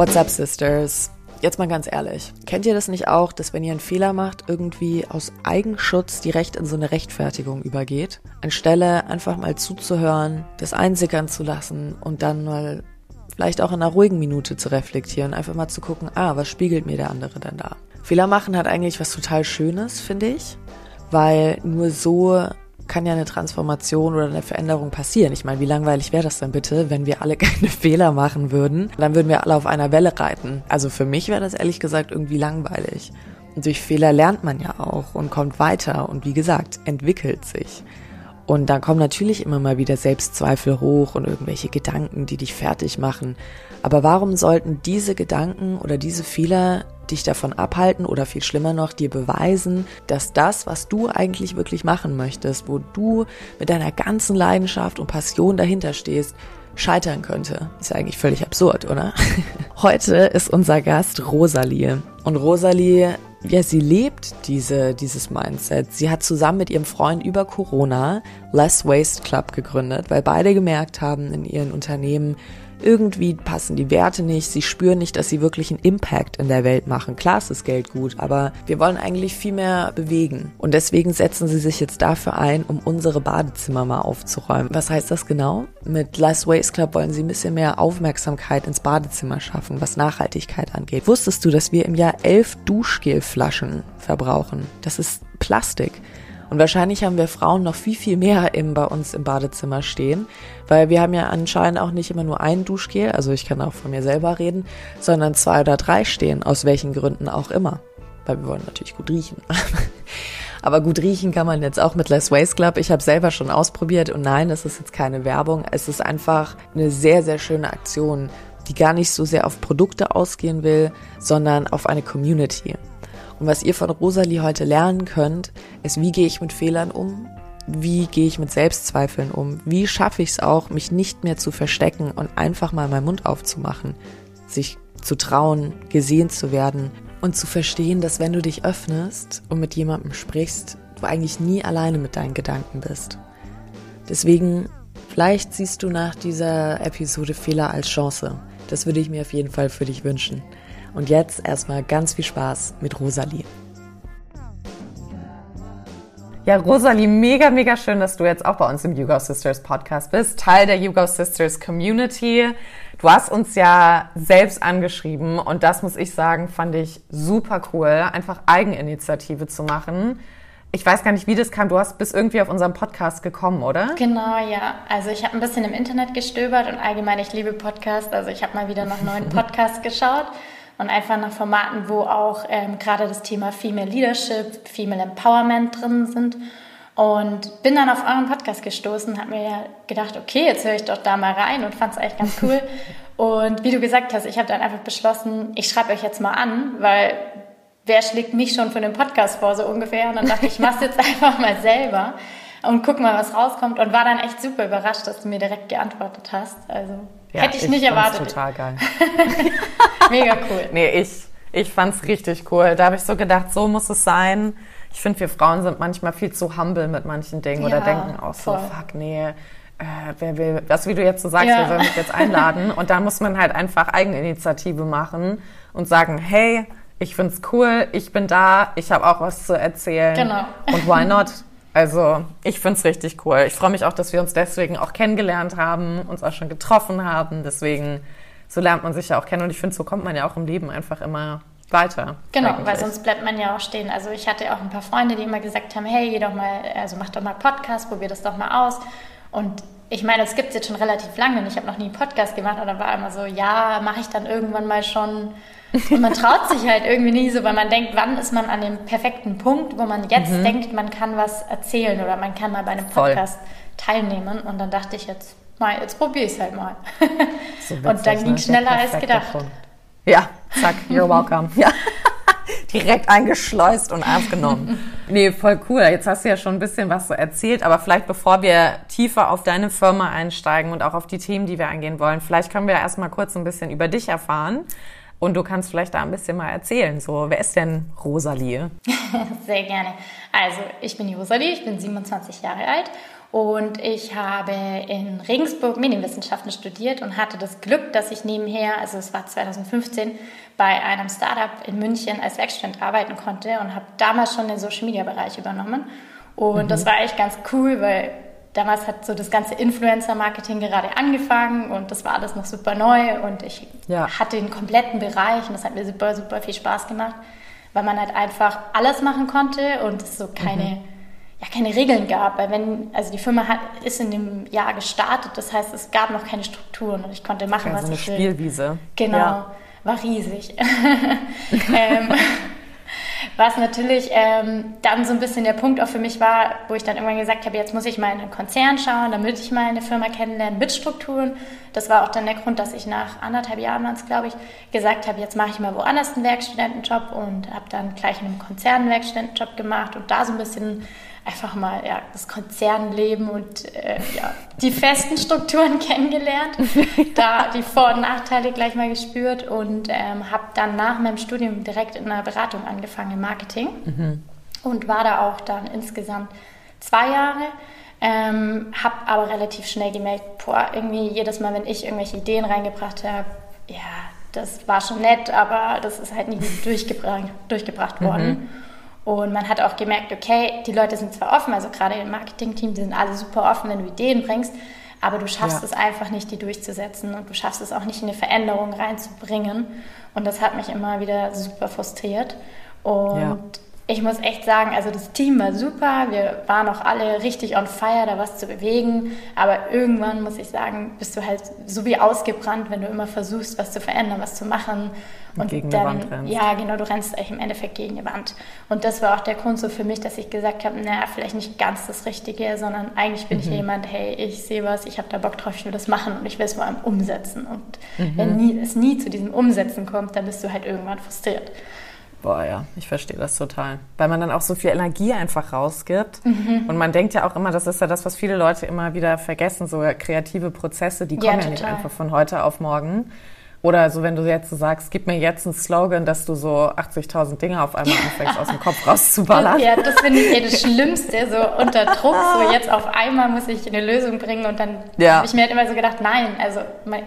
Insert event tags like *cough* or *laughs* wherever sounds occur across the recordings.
What's up, Sisters? Jetzt mal ganz ehrlich. Kennt ihr das nicht auch, dass wenn ihr einen Fehler macht, irgendwie aus Eigenschutz direkt in so eine Rechtfertigung übergeht? Anstelle einfach mal zuzuhören, das einsickern zu lassen und dann mal vielleicht auch in einer ruhigen Minute zu reflektieren, einfach mal zu gucken, ah, was spiegelt mir der andere denn da? Fehler machen hat eigentlich was total Schönes, finde ich, weil nur so kann ja eine Transformation oder eine Veränderung passieren. Ich meine, wie langweilig wäre das denn bitte, wenn wir alle *laughs* keine Fehler machen würden? Dann würden wir alle auf einer Welle reiten. Also für mich wäre das ehrlich gesagt irgendwie langweilig. Und durch Fehler lernt man ja auch und kommt weiter und wie gesagt, entwickelt sich. Und dann kommen natürlich immer mal wieder Selbstzweifel hoch und irgendwelche Gedanken, die dich fertig machen. Aber warum sollten diese Gedanken oder diese Fehler dich davon abhalten oder viel schlimmer noch dir beweisen, dass das, was du eigentlich wirklich machen möchtest, wo du mit deiner ganzen Leidenschaft und Passion dahinter stehst, scheitern könnte. Ist ja eigentlich völlig absurd, oder? *laughs* Heute ist unser Gast Rosalie. Und Rosalie, ja, sie lebt diese, dieses Mindset. Sie hat zusammen mit ihrem Freund über Corona Less Waste Club gegründet, weil beide gemerkt haben in ihren Unternehmen, irgendwie passen die Werte nicht, sie spüren nicht, dass sie wirklich einen Impact in der Welt machen. Klar ist das Geld gut, aber wir wollen eigentlich viel mehr bewegen. Und deswegen setzen sie sich jetzt dafür ein, um unsere Badezimmer mal aufzuräumen. Was heißt das genau? Mit Last Waste Club wollen sie ein bisschen mehr Aufmerksamkeit ins Badezimmer schaffen, was Nachhaltigkeit angeht. Wusstest du, dass wir im Jahr elf Duschgelflaschen verbrauchen? Das ist Plastik. Und wahrscheinlich haben wir Frauen noch viel, viel mehr im, bei uns im Badezimmer stehen, weil wir haben ja anscheinend auch nicht immer nur ein Duschgel, also ich kann auch von mir selber reden, sondern zwei oder drei stehen, aus welchen Gründen auch immer. Weil wir wollen natürlich gut riechen. *laughs* Aber gut riechen kann man jetzt auch mit Less Waste Club. Ich habe selber schon ausprobiert und nein, das ist jetzt keine Werbung. Es ist einfach eine sehr, sehr schöne Aktion, die gar nicht so sehr auf Produkte ausgehen will, sondern auf eine Community. Und was ihr von Rosalie heute lernen könnt, ist, wie gehe ich mit Fehlern um? Wie gehe ich mit Selbstzweifeln um? Wie schaffe ich es auch, mich nicht mehr zu verstecken und einfach mal meinen Mund aufzumachen? Sich zu trauen, gesehen zu werden und zu verstehen, dass wenn du dich öffnest und mit jemandem sprichst, du eigentlich nie alleine mit deinen Gedanken bist. Deswegen, vielleicht siehst du nach dieser Episode Fehler als Chance. Das würde ich mir auf jeden Fall für dich wünschen. Und jetzt erstmal ganz viel Spaß mit Rosalie. Ja, Rosalie, mega, mega schön, dass du jetzt auch bei uns im YouGo Sisters Podcast bist, Teil der YouGo Sisters Community. Du hast uns ja selbst angeschrieben und das muss ich sagen, fand ich super cool, einfach Eigeninitiative zu machen. Ich weiß gar nicht, wie das kam. Du hast bis irgendwie auf unserem Podcast gekommen, oder? Genau, ja. Also ich habe ein bisschen im Internet gestöbert und allgemein, ich liebe Podcasts. Also ich habe mal wieder nach neuen *laughs* Podcasts geschaut und einfach nach Formaten, wo auch ähm, gerade das Thema Female Leadership, Female Empowerment drin sind. Und bin dann auf euren Podcast gestoßen, habe mir ja gedacht, okay, jetzt höre ich doch da mal rein und fand es eigentlich ganz cool. *laughs* und wie du gesagt hast, ich habe dann einfach beschlossen, ich schreibe euch jetzt mal an, weil wer schlägt mich schon für den Podcast vor, so ungefähr. Und dann dachte ich, ich mache jetzt *laughs* einfach mal selber und guck mal, was rauskommt. Und war dann echt super überrascht, dass du mir direkt geantwortet hast. Also ja, hätte ich, ich nicht erwartet. total geil. *laughs* Mega cool. Nee, ich, ich fand's richtig cool. Da habe ich so gedacht, so muss es sein. Ich finde, wir Frauen sind manchmal viel zu humble mit manchen Dingen ja, oder denken auch so, fuck, nee, äh, wer will, das wie du jetzt so sagst, ja. wer soll mich jetzt einladen? Und da muss man halt einfach Eigeninitiative machen und sagen, hey, ich find's cool, ich bin da, ich habe auch was zu erzählen. Genau. Und why not? *laughs* Also ich find's richtig cool. Ich freue mich auch, dass wir uns deswegen auch kennengelernt haben, uns auch schon getroffen haben. Deswegen, so lernt man sich ja auch kennen. Und ich finde, so kommt man ja auch im Leben einfach immer weiter. Genau, eigentlich. weil sonst bleibt man ja auch stehen. Also ich hatte auch ein paar Freunde, die immer gesagt haben, hey, geh doch mal, also mach doch mal Podcast, probier das doch mal aus. Und ich meine, es gibt jetzt schon relativ lange und ich habe noch nie einen Podcast gemacht, aber dann war immer so, ja, mache ich dann irgendwann mal schon und man traut sich halt irgendwie nie so, weil man denkt, wann ist man an dem perfekten Punkt, wo man jetzt mhm. denkt, man kann was erzählen oder man kann mal bei einem Podcast Voll. teilnehmen. Und dann dachte ich jetzt, mal, jetzt probiere ich es halt mal. *laughs* So und dann ging es ne? schneller als gedacht. Punkt. Ja, zack, you're *laughs* welcome. ja. *laughs* Direkt eingeschleust und aufgenommen. nee, voll cool. Jetzt hast du ja schon ein bisschen was so erzählt, aber vielleicht bevor wir tiefer auf deine Firma einsteigen und auch auf die Themen, die wir angehen wollen, vielleicht können wir erstmal kurz ein bisschen über dich erfahren. Und du kannst vielleicht da ein bisschen mal erzählen. So, wer ist denn Rosalie? *laughs* Sehr gerne. Also, ich bin die Rosalie, ich bin 27 Jahre alt Und ich habe in Regensburg Medienwissenschaften studiert und hatte das Glück, dass ich nebenher, also es war 2015, bei einem Startup in München als Werkstudent arbeiten konnte und habe damals schon den Social Media Bereich übernommen. Und mhm. das war echt ganz cool, weil damals hat so das ganze Influencer-Marketing gerade angefangen und das war alles noch super neu und ich ja. hatte den kompletten Bereich und das hat mir super, super viel Spaß gemacht, weil man halt einfach alles machen konnte und es so keine, mhm. ja, keine Regeln gab. Weil wenn, also die Firma hat, ist in dem Jahr gestartet, das heißt, es gab noch keine Strukturen und ich konnte machen, ja, was so ich will. eine Spielwiese. Genau, ja. war riesig. *laughs* ähm, was natürlich ähm, dann so ein bisschen der Punkt auch für mich war, wo ich dann irgendwann gesagt habe, jetzt muss ich mal in einen Konzern schauen, damit ich mal eine Firma kennenlerne mit Strukturen. Das war auch dann der Grund, dass ich nach anderthalb Jahren, waren es glaube ich, gesagt habe, jetzt mache ich mal woanders einen Werkstudentenjob und habe dann gleich in einem Konzern einen Werkstudentenjob gemacht und da so ein bisschen einfach mal ja, das Konzernleben und äh, ja, die festen Strukturen *laughs* kennengelernt, *laughs* da die Vor- und Nachteile gleich mal gespürt und ähm, habe dann nach meinem Studium direkt in einer Beratung angefangen im Marketing mhm. und war da auch dann insgesamt zwei Jahre. Ähm, habe aber relativ schnell gemerkt, boah, irgendwie jedes Mal, wenn ich irgendwelche Ideen reingebracht habe, ja, das war schon nett, aber das ist halt nie *laughs* durchgebracht, durchgebracht worden. Mhm. Und man hat auch gemerkt, okay, die Leute sind zwar offen, also gerade im Marketing-Team, die sind alle super offen, wenn du Ideen bringst, aber du schaffst ja. es einfach nicht, die durchzusetzen und du schaffst es auch nicht, eine Veränderung reinzubringen. Und das hat mich immer wieder super frustriert. Und ja ich muss echt sagen, also das Team war super, wir waren auch alle richtig on fire, da was zu bewegen, aber irgendwann muss ich sagen, bist du halt so wie ausgebrannt, wenn du immer versuchst, was zu verändern, was zu machen und gegen dann, eine Wand rennst. ja genau, du rennst eigentlich im Endeffekt gegen eine Wand. Und das war auch der Grund so für mich, dass ich gesagt habe, naja, vielleicht nicht ganz das Richtige, sondern eigentlich bin mhm. ich jemand, hey, ich sehe was, ich habe da Bock drauf, ich will das machen und ich will es vor allem umsetzen. Und mhm. wenn nie, es nie zu diesem Umsetzen kommt, dann bist du halt irgendwann frustriert. Boah, ja, ich verstehe das total. Weil man dann auch so viel Energie einfach rausgibt. Mhm. Und man denkt ja auch immer, das ist ja das, was viele Leute immer wieder vergessen, so kreative Prozesse, die kommen ja, ja nicht einfach von heute auf morgen. Oder so, wenn du jetzt so sagst, gib mir jetzt einen Slogan, dass du so 80.000 Dinge auf einmal anfängst, aus dem Kopf rauszuballern. Ja, das finde ich eh das *laughs* Schlimmste, so unter Druck, so jetzt auf einmal muss ich eine Lösung bringen und dann ja. habe ich mir halt immer so gedacht, nein, also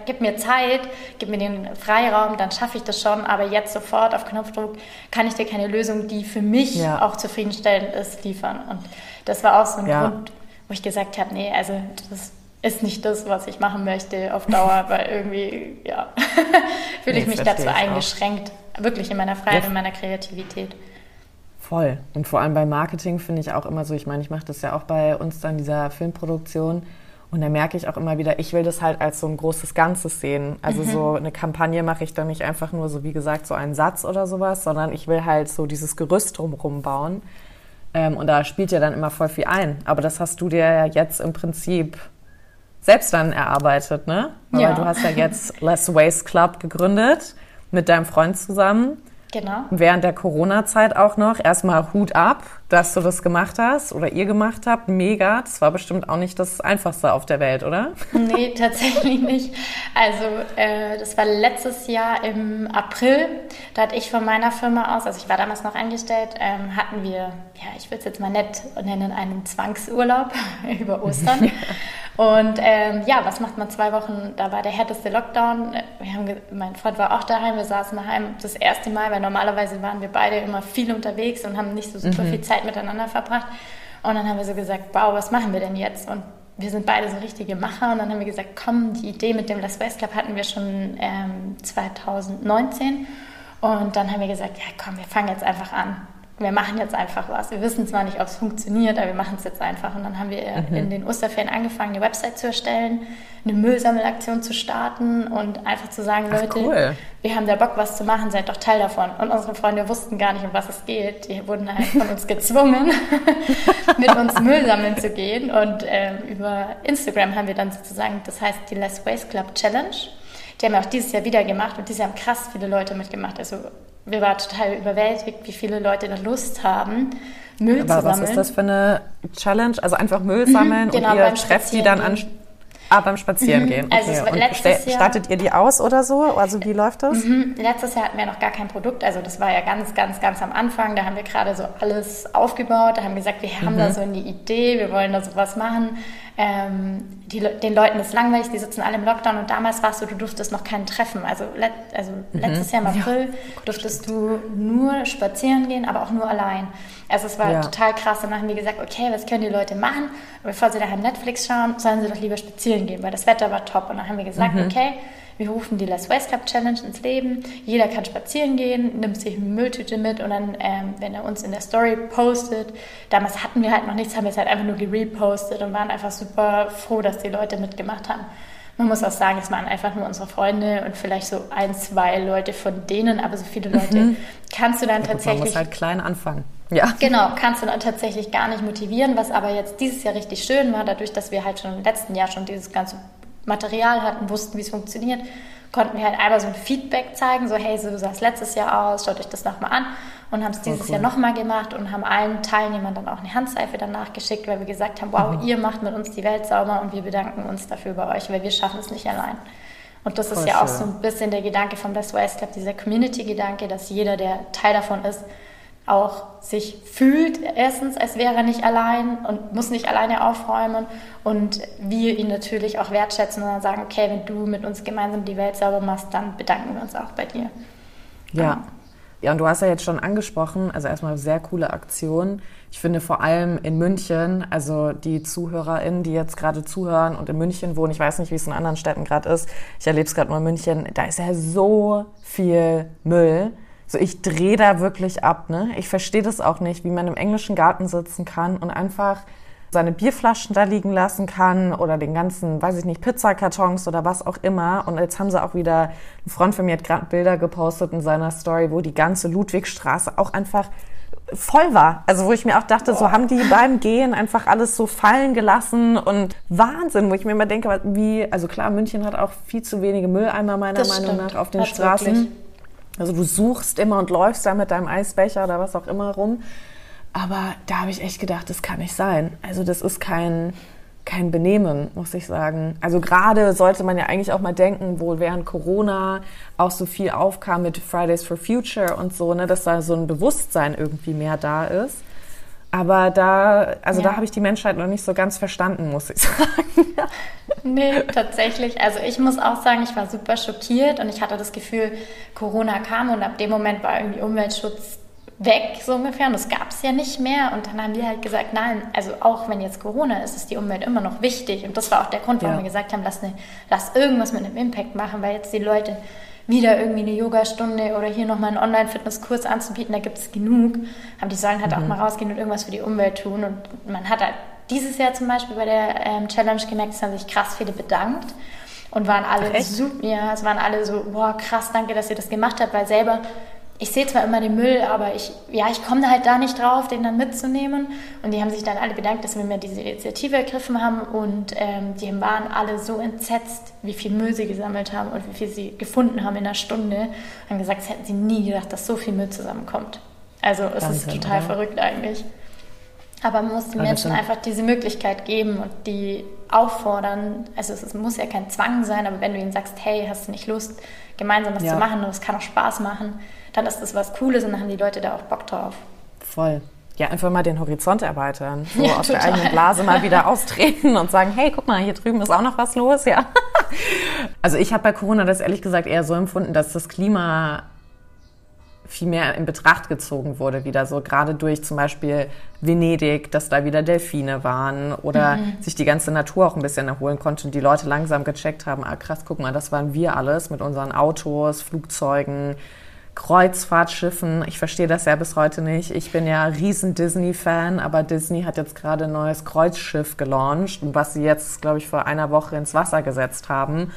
gib mir Zeit, gib mir den Freiraum, dann schaffe ich das schon, aber jetzt sofort auf Knopfdruck kann ich dir keine Lösung, die für mich ja. auch zufriedenstellend ist, liefern. Und das war auch so ein ja. Grund, wo ich gesagt habe, nee, also das ist nicht das, was ich machen möchte auf Dauer, *laughs* weil irgendwie, ja, *laughs* fühle ich mich dazu eingeschränkt. Auch. Wirklich in meiner Freiheit, ja. in meiner Kreativität. Voll. Und vor allem bei Marketing finde ich auch immer so, ich meine, ich mache das ja auch bei uns dann, dieser Filmproduktion. Und da merke ich auch immer wieder, ich will das halt als so ein großes Ganzes sehen. Also mhm. so eine Kampagne mache ich dann nicht einfach nur so, wie gesagt, so einen Satz oder sowas, sondern ich will halt so dieses Gerüst drumherum bauen. Ähm, und da spielt ja dann immer voll viel ein. Aber das hast du dir ja jetzt im Prinzip selbst dann erarbeitet, ne? Ja. Weil du hast ja jetzt Less Waste Club gegründet mit deinem Freund zusammen. Genau. Während der Corona-Zeit auch noch. Erstmal Hut ab, dass du das gemacht hast oder ihr gemacht habt. Mega. Das war bestimmt auch nicht das Einfachste auf der Welt, oder? *laughs* Nee, tatsächlich nicht. Also, äh, das war letztes Jahr im April. Da hatte ich von meiner Firma aus, also ich war damals noch angestellt, ähm, hatten wir, ja, ich will es jetzt mal nett nennen, einen Zwangsurlaub *laughs* über Ostern. Und ähm, ja, was macht man zwei Wochen? Da war der härteste Lockdown. Wir haben, mein Freund war auch daheim, wir saßen daheim das erste Mal, weil normalerweise waren wir beide immer viel unterwegs und haben nicht so super mhm. viel Zeit miteinander verbracht. Und dann haben wir so gesagt, wow, was machen wir denn jetzt? Und wir sind beide so richtige Macher und dann haben wir gesagt, komm, die Idee mit dem Las West Club hatten wir schon ähm, 2019 und dann haben wir gesagt, ja komm, wir fangen jetzt einfach an wir machen jetzt einfach was. Wir wissen zwar nicht, ob es funktioniert, aber wir machen es jetzt einfach. Und dann haben wir mhm. in den Osterferien angefangen, eine Website zu erstellen, eine Müllsammelaktion zu starten und einfach zu sagen, Ach, Leute, cool. wir haben da Bock, was zu machen, seid doch Teil davon. Und unsere Freunde wussten gar nicht, um was es geht. Die wurden halt von uns gezwungen, *laughs* mit uns Müll sammeln zu gehen. Und ähm, über Instagram haben wir dann sozusagen, das heißt die Less Waste Club Challenge. Die haben wir auch dieses Jahr wieder gemacht und dieses Jahr haben krass viele Leute mitgemacht. Also wir waren total überwältigt, wie viele Leute da Lust haben, Müll Aber zu sammeln. was ist das für eine Challenge? Also einfach Müll mhm, sammeln mhm, genau, und ihr trefft die dann an... Ah, beim Spazierengehen. Mhm. Also okay. Also Jahr, stattet ihr die aus oder so? Also wie läuft das? Mhm. Letztes Jahr hatten wir noch gar kein Produkt. Also das war ja ganz, ganz, ganz am Anfang. Da haben wir gerade so alles aufgebaut. Da haben wir gesagt, wir haben mhm. da so eine Idee, wir wollen da sowas machen. Ähm, die, den Leuten ist langweilig, die sitzen alle im Lockdown und damals warst du, du durftest noch keinen treffen. Also, let, also mhm. letztes Jahr im April ja. durftest du nur spazieren gehen, aber auch nur allein. Also es war ja. total krass. Dann haben wir gesagt, okay, was können die Leute machen? Und bevor sie daheim Netflix schauen, sollen sie doch lieber spazieren gehen, weil das Wetter war top. Und dann haben wir gesagt, mhm. okay, wir rufen die Less Waste Club Challenge ins Leben. Jeder kann spazieren gehen, nimmt sich eine Mülltüte mit und dann, ähm, wenn er uns in der Story postet, damals hatten wir halt noch nichts, haben wir es halt einfach nur gerepostet und waren einfach super froh, dass die Leute mitgemacht haben. Man muss auch sagen, es waren einfach nur unsere Freunde und vielleicht so ein, zwei Leute von denen, aber so viele Leute mhm. kannst du dann ja, tatsächlich. Man muss halt klein anfangen. Ja. Genau, kannst du dann tatsächlich gar nicht motivieren, was aber jetzt dieses Jahr richtig schön war, dadurch, dass wir halt schon im letzten Jahr schon dieses ganze Material hatten, wussten, wie es funktioniert, konnten wir halt einmal so ein Feedback zeigen, so hey, so sah es letztes Jahr aus, schaut euch das nochmal an und haben es dieses cool. Jahr nochmal gemacht und haben allen Teilnehmern dann auch eine Handseife danach geschickt, weil wir gesagt haben, wow, mhm. ihr macht mit uns die Welt sauber und wir bedanken uns dafür bei euch, weil wir schaffen es nicht allein. Und das Voll ist ja schön. auch so ein bisschen der Gedanke vom Best Waste Club, dieser Community-Gedanke, dass jeder, der Teil davon ist, auch sich fühlt, erstens, als wäre er nicht allein und muss nicht alleine aufräumen und wir ihn natürlich auch wertschätzen und dann sagen, okay, wenn du mit uns gemeinsam die Welt sauber machst, dann bedanken wir uns auch bei dir. Ja. Ja, und du hast ja jetzt schon angesprochen, also erstmal sehr coole Aktion. Ich finde vor allem in München, also die ZuhörerInnen, die jetzt gerade zuhören und in München wohnen, ich weiß nicht, wie es in anderen Städten gerade ist, ich erlebe es gerade nur in München, da ist ja so viel Müll so, ich drehe da wirklich ab. Ne? Ich verstehe das auch nicht, wie man im englischen Garten sitzen kann und einfach seine Bierflaschen da liegen lassen kann oder den ganzen, weiß ich nicht, Pizzakartons oder was auch immer. Und jetzt haben sie auch wieder, ein Freund von mir hat gerade Bilder gepostet in seiner Story, wo die ganze Ludwigstraße auch einfach voll war. Also wo ich mir auch dachte, so haben die beim Gehen einfach alles so fallen gelassen und Wahnsinn, wo ich mir immer denke, wie, also klar, München hat auch viel zu wenige Mülleimer meiner das Meinung stimmt. nach auf den Hat's Straßen. Wirklich. Also du suchst immer und läufst da mit deinem Eisbecher oder was auch immer rum. Aber da habe ich echt gedacht, das kann nicht sein. Also das ist kein, kein Benehmen, muss ich sagen. Also gerade sollte man ja eigentlich auch mal denken, wo während Corona auch so viel aufkam mit Fridays for Future und so, ne, dass da so ein Bewusstsein irgendwie mehr da ist. Aber da, also ja. da habe ich die Menschheit noch nicht so ganz verstanden, muss ich *laughs* sagen. nee, tatsächlich. Also ich muss auch sagen, ich war super schockiert und ich hatte das Gefühl, Corona kam und ab dem Moment war irgendwie Umweltschutz weg, so ungefähr. Und das gab es ja nicht mehr. Und dann haben wir halt gesagt, nein, also auch wenn jetzt Corona ist, ist die Umwelt immer noch wichtig. Und das war auch der Grund, warum ja. wir gesagt haben, lass, ne, lass irgendwas mit einem Impact machen, weil jetzt die Leute wieder irgendwie eine Yogastunde oder hier nochmal einen Online-Fitnesskurs anzubieten, da gibt es genug. Aber die sollen halt mhm. auch mal rausgehen und irgendwas für die Umwelt tun. Und man hat halt dieses Jahr zum Beispiel bei der ähm, Challenge gemerkt, es haben sich krass viele bedankt und waren alle super, ja, es waren alle so, boah, krass, danke, dass ihr das gemacht habt, weil selber ich sehe zwar immer den Müll, aber ich, ja, ich komme halt da nicht drauf, den dann mitzunehmen. Und die haben sich dann alle bedankt, dass wir mir diese Initiative ergriffen haben. Und ähm, die waren alle so entsetzt, wie viel Müll sie gesammelt haben und wie viel sie gefunden haben in einer Stunde. Haben gesagt, es hätten sie nie gedacht, dass so viel Müll zusammenkommt. Also es Wahnsinn, ist total oder? verrückt eigentlich. Aber man muss den Menschen einfach diese Möglichkeit geben und die auffordern. Also es muss ja kein Zwang sein, aber wenn du ihnen sagst, hey, hast du nicht Lust, gemeinsam was ja. zu machen und es kann auch Spaß machen, dann ist das was Cooles und dann haben die Leute da auch Bock drauf. Voll. Ja, einfach mal den Horizont erweitern. *laughs* So ja, aus total. der eigenen Blase mal wieder austreten und sagen, hey, guck mal, hier drüben ist auch noch was los, ja. *laughs* Also ich habe bei Corona das ehrlich gesagt eher so empfunden, dass das Klima viel mehr in Betracht gezogen wurde, wieder so gerade durch zum Beispiel Venedig, dass da wieder Delfine waren oder mhm. sich die ganze Natur auch ein bisschen erholen konnte und die Leute langsam gecheckt haben, ah krass, guck mal, das waren wir alles mit unseren Autos, Flugzeugen, Kreuzfahrtschiffen. Ich verstehe das ja bis heute nicht. Ich bin ja riesen Disney-Fan, aber Disney hat jetzt gerade ein neues Kreuzschiff gelauncht, was sie jetzt, glaube ich, vor einer Woche ins Wasser gesetzt haben.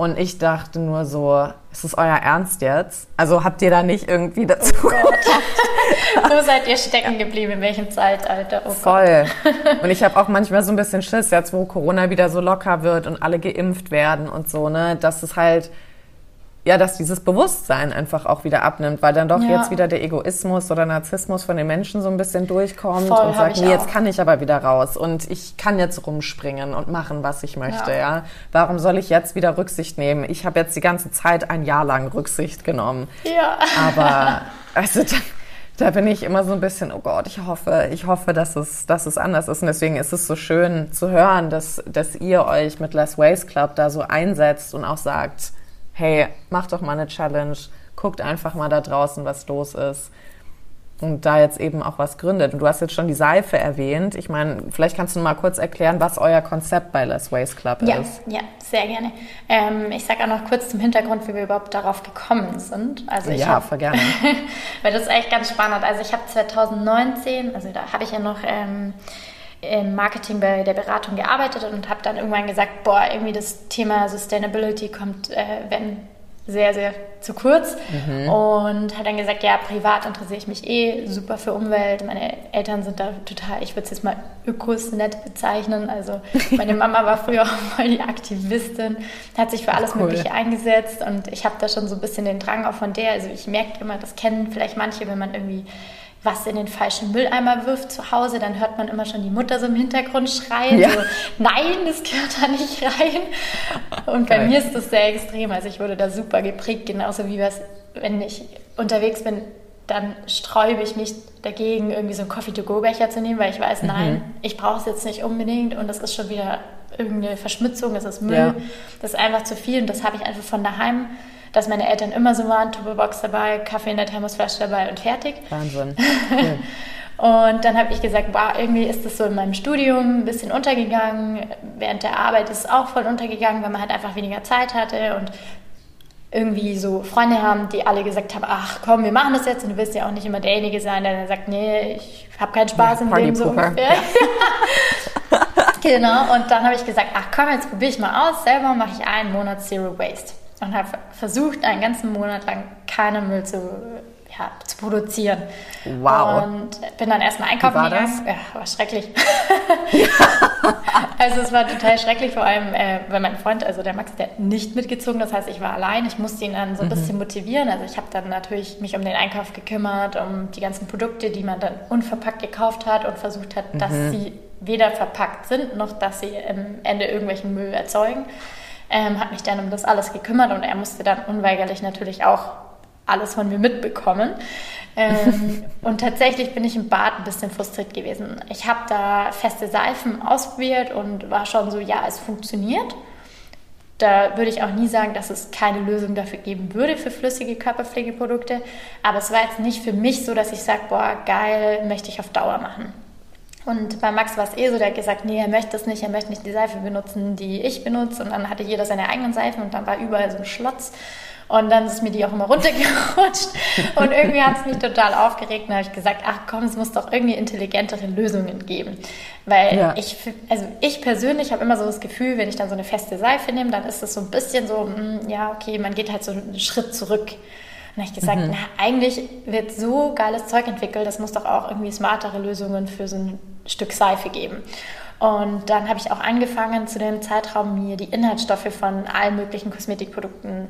Und ich dachte nur so, ist das euer Ernst jetzt? Also habt ihr da nicht irgendwie dazu? Oh *laughs* Wo seid ihr stecken geblieben? In welchem Zeitalter? Oh Voll. *laughs* Und ich habe auch manchmal so ein bisschen Schiss, jetzt wo Corona wieder so locker wird und alle geimpft werden und so, ne, dass es halt ja, dass dieses Bewusstsein einfach auch wieder abnimmt, weil dann doch ja. jetzt wieder der Egoismus oder Narzissmus von den Menschen so ein bisschen durchkommt Voll, und sagt, nee, jetzt kann ich aber wieder raus und ich kann jetzt rumspringen und machen, was ich möchte, ja. ja? Warum soll ich jetzt wieder Rücksicht nehmen? Ich habe jetzt die ganze Zeit ein Jahr lang Rücksicht genommen. Ja. Aber *laughs* also da, da bin ich immer so ein bisschen, oh Gott, ich hoffe, ich hoffe, dass es, dass es anders ist. Und deswegen ist es so schön zu hören, dass, dass ihr euch mit Less Waste Club da so einsetzt und auch sagt, hey, mach doch mal eine Challenge, guckt einfach mal da draußen, was los ist und da jetzt eben auch was gründet. Und du hast jetzt schon die Seife erwähnt. Ich meine, vielleicht kannst du mal kurz erklären, was euer Konzept bei Less Waste Club ja, ist. Ja, sehr gerne. Ähm, ich sage auch noch kurz zum Hintergrund, wie wir überhaupt darauf gekommen sind. Also ich ja, hab, gerne. *laughs* weil das ist echt ganz spannend. Also ich habe 2019, also da habe ich ja noch ähm, im Marketing bei der Beratung gearbeitet und habe dann irgendwann gesagt, boah, irgendwie das Thema Sustainability kommt, äh, wenn sehr, sehr zu kurz. Mhm. Und habe dann gesagt, ja, privat interessiere ich mich eh super für Umwelt. Meine Eltern sind da total, ich würde es jetzt mal ökos nett bezeichnen. Also meine *laughs* Mama war früher auch mal die Aktivistin, hat sich für alles cool. Mögliche eingesetzt und ich habe da schon so ein bisschen den Drang auch von der. Also ich merke immer, das kennen vielleicht manche, wenn man irgendwie was in den falschen Mülleimer wirft zu Hause, dann hört man immer schon die Mutter so im Hintergrund schreien, ja. so, nein, das gehört da nicht rein. Und bei mir ist das sehr extrem. Also ich wurde da super geprägt, genauso wie was, wenn ich unterwegs bin, dann sträube ich mich dagegen, irgendwie so einen Coffee-to-go-Becher zu nehmen, weil ich weiß, mhm. nein, ich brauche es jetzt nicht unbedingt und das ist schon wieder irgendeine Verschmutzung, es ist Müll, ja. das ist einfach zu viel und das habe ich einfach von daheim dass meine Eltern immer so waren, Turbobox dabei, Kaffee in der Thermosflasche dabei und fertig. Wahnsinn. *laughs* und dann habe ich gesagt, wow, irgendwie ist das so in meinem Studium ein bisschen untergegangen. Während der Arbeit ist es auch voll untergegangen, weil man halt einfach weniger Zeit hatte und irgendwie so Freunde haben, die alle gesagt haben, ach komm, wir machen das jetzt und du willst ja auch nicht immer derjenige sein, der dann sagt, nee, ich habe keinen Spaß ja, im Leben so ungefähr. Ja. *laughs* genau, und dann habe ich gesagt, ach komm, jetzt probiere ich mal aus, selber mache ich einen Monat Zero Waste und habe versucht, einen ganzen Monat lang keinen Müll zu, ja, zu produzieren. Wow. Und bin dann erstmal einkaufen gegangen. Ja, war schrecklich. *laughs* *laughs* also es war total schrecklich, vor allem, äh, weil mein Freund, also der Max, der hat nicht mitgezogen, das heißt, ich war allein. Ich musste ihn dann so ein mhm. bisschen motivieren. Also ich habe dann natürlich mich um den Einkauf gekümmert, um die ganzen Produkte, die man dann unverpackt gekauft hat und versucht hat, mhm. dass sie weder verpackt sind, noch dass sie am Ende irgendwelchen Müll erzeugen ähm, hat mich dann um das alles gekümmert und er musste dann unweigerlich natürlich auch alles von mir mitbekommen. Ähm, *laughs* und tatsächlich bin ich im Bad ein bisschen frustriert gewesen. Ich habe da feste Seifen ausprobiert und war schon so, ja, es funktioniert. Da würde ich auch nie sagen, dass es keine Lösung dafür geben würde für flüssige Körperpflegeprodukte. Aber es war jetzt nicht für mich so, dass ich sage, boah, geil, möchte ich auf Dauer machen. Und bei Max war es eh so, der hat gesagt, nee, er möchte es nicht, er möchte nicht die Seife benutzen, die ich benutze. Und dann hatte jeder seine eigenen Seifen und dann war überall so ein Schlotz. Und dann ist mir die auch immer *laughs* runtergerutscht. Und irgendwie hat es mich total aufgeregt. Und habe ich gesagt, ach komm, es muss doch irgendwie intelligentere Lösungen geben. Weil ja. ich, also ich persönlich habe immer so das Gefühl, wenn ich dann so eine feste Seife nehme, dann ist es so ein bisschen so, hm, ja, okay, man geht halt so einen Schritt zurück. Und habe ich gesagt, mhm. na, eigentlich wird so geiles Zeug entwickelt, das muss doch auch irgendwie smartere Lösungen für so ein Stück Seife geben. Und dann habe ich auch angefangen, zu dem Zeitraum mir die Inhaltsstoffe von allen möglichen Kosmetikprodukten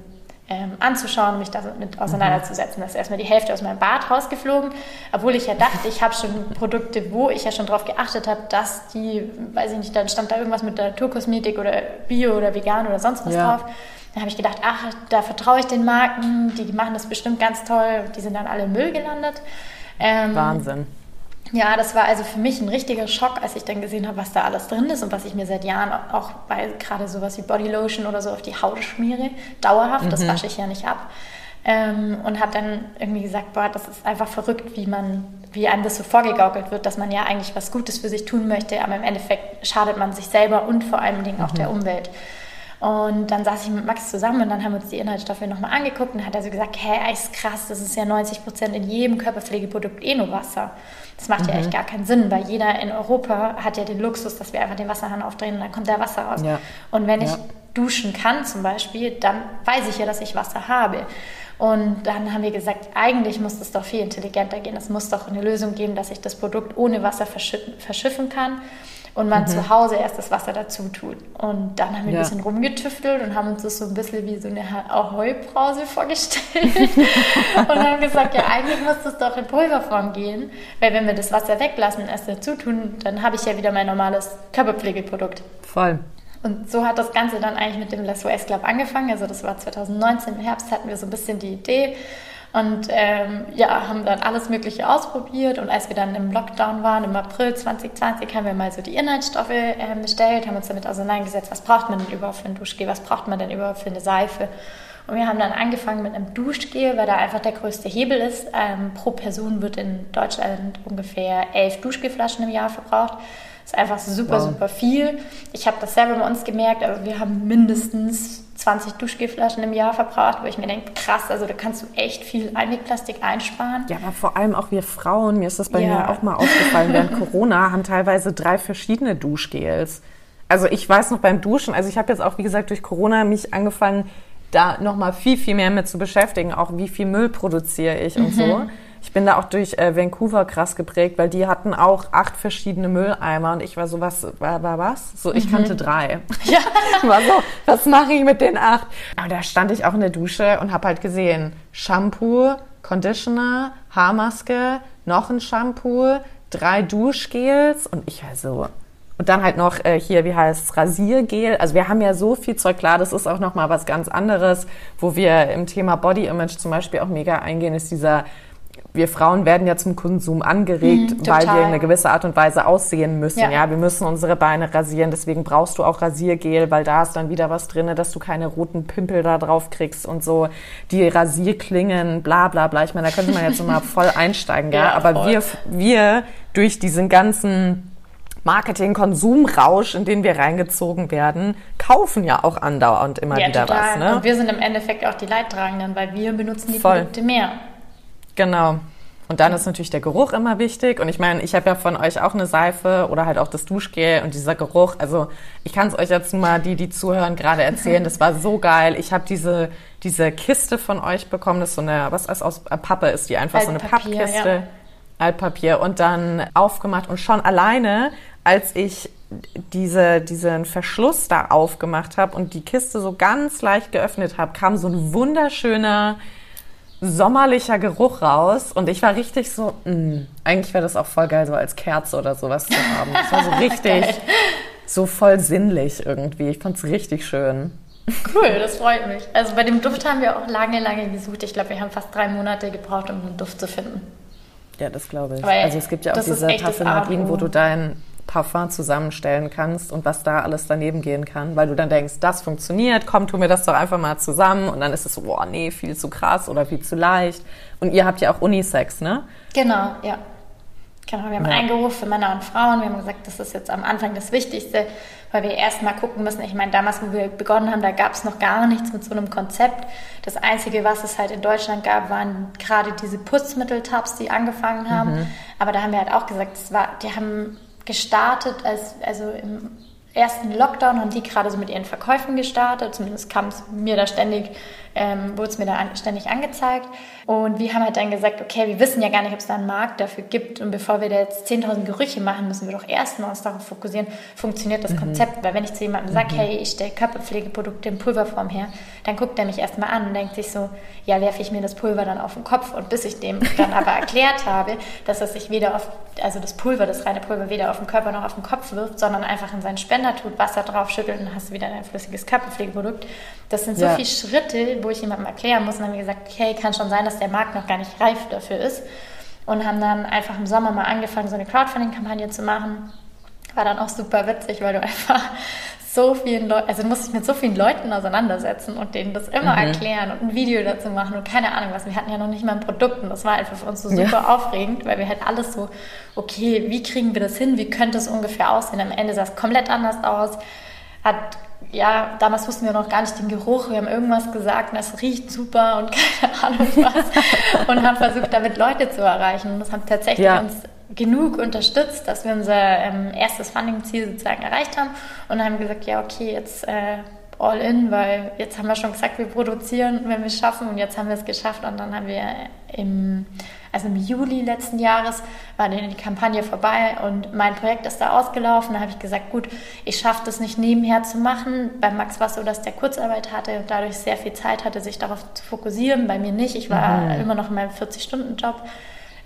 ähm, anzuschauen und mich damit auseinanderzusetzen. Da ist erstmal die Hälfte aus meinem Bad rausgeflogen, obwohl ich ja dachte, ich habe schon Produkte, wo ich ja schon darauf geachtet habe, dass die, weiß ich nicht, dann stand da irgendwas mit Naturkosmetik oder Bio oder Vegan oder sonst was ja. drauf. Da habe ich gedacht, ach, da vertraue ich den Marken, die machen das bestimmt ganz toll. Die sind dann alle im Müll gelandet. Ähm, Wahnsinn. Ja, das war also für mich ein richtiger Schock, als ich dann gesehen habe, was da alles drin ist und was ich mir seit Jahren auch bei gerade sowas wie Bodylotion oder so auf die Haut schmiere, dauerhaft, mhm. das wasche ich ja nicht ab. Ähm, und habe dann irgendwie gesagt, boah, das ist einfach verrückt, wie man, wie einem das so vorgegaukelt wird, dass man ja eigentlich was Gutes für sich tun möchte, aber im Endeffekt schadet man sich selber und vor allen Dingen auch mhm. der Umwelt. Und dann saß ich mit Max zusammen und dann haben wir uns die Inhaltsstoffe nochmal angeguckt und hat er so gesagt, hey, ist krass, das ist ja 90 Prozent in jedem Körperpflegeprodukt eh nur Wasser. Das macht mhm. ja echt gar keinen Sinn, weil jeder in Europa hat ja den Luxus, dass wir einfach den Wasserhahn aufdrehen und dann kommt da Wasser raus. Ja. Und wenn ich duschen kann zum Beispiel, dann weiß ich ja, dass ich Wasser habe. Und dann haben wir gesagt, eigentlich muss das doch viel intelligenter gehen. Es muss doch eine Lösung geben, dass ich das Produkt ohne Wasser verschiffen kann und man mhm. zu Hause erst das Wasser dazu tut. Und dann haben wir ja. ein bisschen rumgetüftelt und haben uns das so ein bisschen wie so eine Ahoi-Brause *laughs* vorgestellt *laughs* und haben gesagt, ja, eigentlich muss das doch in Pulverform gehen, weil wenn wir das Wasser weglassen und erst dazu tun, dann habe ich ja wieder mein normales Körperpflegeprodukt. Voll. Und so hat das Ganze dann eigentlich mit dem Les OS Club angefangen. Also das war 2019 im Herbst hatten wir so ein bisschen die Idee und ähm, ja, haben dann alles Mögliche ausprobiert. Und als wir dann im Lockdown waren, im April 2020, haben wir mal so die Inhaltsstoffe ähm, bestellt, haben uns damit auseinandergesetzt, was braucht man denn überhaupt für ein Duschgel, was braucht man denn überhaupt für eine Seife. Und wir haben dann angefangen mit einem Duschgel, weil da einfach der größte Hebel ist. Ähm, pro Person wird in Deutschland ungefähr elf Duschgelflaschen im Jahr verbraucht. Das ist einfach super, wow. super viel. Ich habe das selber bei uns gemerkt. Also wir haben mindestens 20 Duschgelflaschen im Jahr verbraucht, wo ich mir denke, krass, also da kannst du echt viel Einwegplastik einsparen. Ja, aber vor allem auch wir Frauen, mir ist das bei ja. mir auch mal aufgefallen, während *laughs* Corona haben teilweise drei verschiedene Duschgels. Also ich weiß noch beim Duschen, also ich habe jetzt auch, wie gesagt, durch Corona mich angefangen, da nochmal viel, viel mehr mit zu beschäftigen, auch wie viel Müll produziere ich und mhm. so. Ich bin da auch durch äh, Vancouver krass geprägt, weil die hatten auch acht verschiedene Mülleimer und ich war so, was war, war was? So, ich mhm. kannte drei. Ja. *laughs* war so, was mache ich mit den acht? Aber da stand ich auch in der Dusche und habe halt gesehen, Shampoo, Conditioner, Haarmaske, noch ein Shampoo, drei Duschgels und ich war so, und dann halt noch äh, hier, wie heißt Rasiergel. Also wir haben ja so viel Zeug. Klar, das ist auch noch mal was ganz anderes, wo wir im Thema Body Image zum Beispiel auch mega eingehen, ist dieser wir Frauen werden ja zum Konsum angeregt, mhm, weil wir in eine gewisse Art und Weise aussehen müssen. Ja. ja. wir müssen unsere Beine rasieren, deswegen brauchst du auch Rasiergel, weil da ist dann wieder was drin, dass du keine roten Pimpel da drauf kriegst und so. Die Rasierklingen, bla bla bla. Ich meine, da könnte man jetzt mal *laughs* voll einsteigen, ja. ja aber wir, wir durch diesen ganzen Marketing-Konsumrausch, in den wir reingezogen werden, kaufen ja auch andauernd immer ja, wieder total. was. Ne? Und wir sind im Endeffekt auch die Leidtragenden, weil wir benutzen die Voll. Produkte mehr. Genau. Und dann ist natürlich der Geruch immer wichtig. Und ich meine, ich habe ja von euch auch eine Seife oder halt auch das Duschgel und dieser Geruch. Also ich kann es euch jetzt mal, die, die zuhören, gerade erzählen. Das war so geil. Ich habe diese, diese Kiste von euch bekommen. Das ist so eine, was ist aus Pappe ist die einfach Altpapier, so eine Pappkiste. Ja. Altpapier. Und dann aufgemacht. Und schon alleine, als ich diese, diesen Verschluss da aufgemacht habe und die Kiste so ganz leicht geöffnet habe, kam so ein wunderschöner sommerlicher Geruch raus und ich war richtig so, mh, mm, eigentlich wäre das auch voll geil, so als Kerze oder sowas zu haben. Das war so *laughs* richtig, so voll sinnlich irgendwie. Ich fand es richtig schön. Cool, das freut mich. Also bei dem Duft haben wir auch lange, lange gesucht. Ich glaube, wir haben fast drei Monate gebraucht, um einen Duft zu finden. Ja, das glaube ich. Weil also es gibt ja auch diese Parfümerien, wo du dein Parfum zusammenstellen kannst und was da alles daneben gehen kann, weil du dann denkst, das funktioniert, komm, tu mir das doch einfach mal zusammen und dann ist es so, boah, nee, viel zu krass oder viel zu leicht. Und ihr habt ja auch Unisex, ne? Genau, ja. Genau, wir haben ja. eingerufen für Männer und Frauen. Wir haben gesagt, das ist jetzt am Anfang das Wichtigste, weil wir erstmal gucken müssen. Ich meine, damals, wo wir begonnen haben, da gab es noch gar nichts mit so einem Konzept. Das Einzige, was es halt in Deutschland gab, waren gerade diese Putzmitteltabs, die angefangen haben. Mhm. Aber da haben wir halt auch gesagt, das war, die haben gestartet, als, also im ersten Lockdown haben die gerade so mit ihren Verkäufen gestartet. Zumindest kam es mir da ständig ähm, wurde es mir da an, ständig angezeigt. Und wir haben halt dann gesagt, okay, wir wissen ja gar nicht, ob es da einen Markt dafür gibt. Und bevor wir da jetzt 10.000 Gerüche machen, müssen wir doch erstmal uns darauf fokussieren, funktioniert das mhm. Konzept. Weil wenn ich zu jemandem sage, mhm. hey, ich stelle Körperpflegeprodukte in Pulverform her, dann guckt er mich erstmal an und denkt sich so, ja, werfe ich mir das Pulver dann auf den Kopf. Und bis ich dem dann aber *laughs* erklärt habe, dass er sich weder auf, also das Pulver, das reine Pulver, weder auf den Körper noch auf den Kopf wirft, sondern einfach in seinen Spender tut, Wasser drauf schüttelt und hast du wieder ein flüssiges Körperpflegeprodukt. Das sind so ja. viele Schritte, wo ich jemandem erklären muss. Und dann haben wir gesagt, okay, kann schon sein, dass der Markt noch gar nicht reif dafür ist. Und haben dann einfach im Sommer mal angefangen, so eine Crowdfunding-Kampagne zu machen. War dann auch super witzig, weil du *laughs* einfach so vielen Leuten, also du musst dich mit so vielen Leuten auseinandersetzen und denen das immer mhm. erklären und ein Video dazu machen und keine Ahnung was. Wir hatten ja noch nicht mal ein Produkt und das war einfach für uns so super ja. aufregend, weil wir halt alles so, okay, wie kriegen wir das hin? Wie könnte es ungefähr aussehen? Am Ende sah es komplett anders aus. Hat ja, damals wussten wir noch gar nicht den Geruch. Wir haben irgendwas gesagt es riecht super und *laughs* keine Ahnung was. und haben versucht, damit Leute zu erreichen. Und das hat tatsächlich ja. uns genug unterstützt, dass wir unser ähm, erstes Funding-Ziel sozusagen erreicht haben und haben gesagt, ja, okay, jetzt äh, all in, weil jetzt haben wir schon gesagt, wir produzieren, wenn wir es schaffen und jetzt haben wir es geschafft und dann haben wir im, also im Juli letzten Jahres war dann die Kampagne vorbei und mein Projekt ist da ausgelaufen. Da habe ich gesagt, gut, ich schaffe das nicht nebenher zu machen. Bei Max war es so, dass der Kurzarbeit hatte und dadurch sehr viel Zeit hatte, sich darauf zu fokussieren. Bei mir nicht. Ich war mhm. immer noch in meinem 40-Stunden-Job.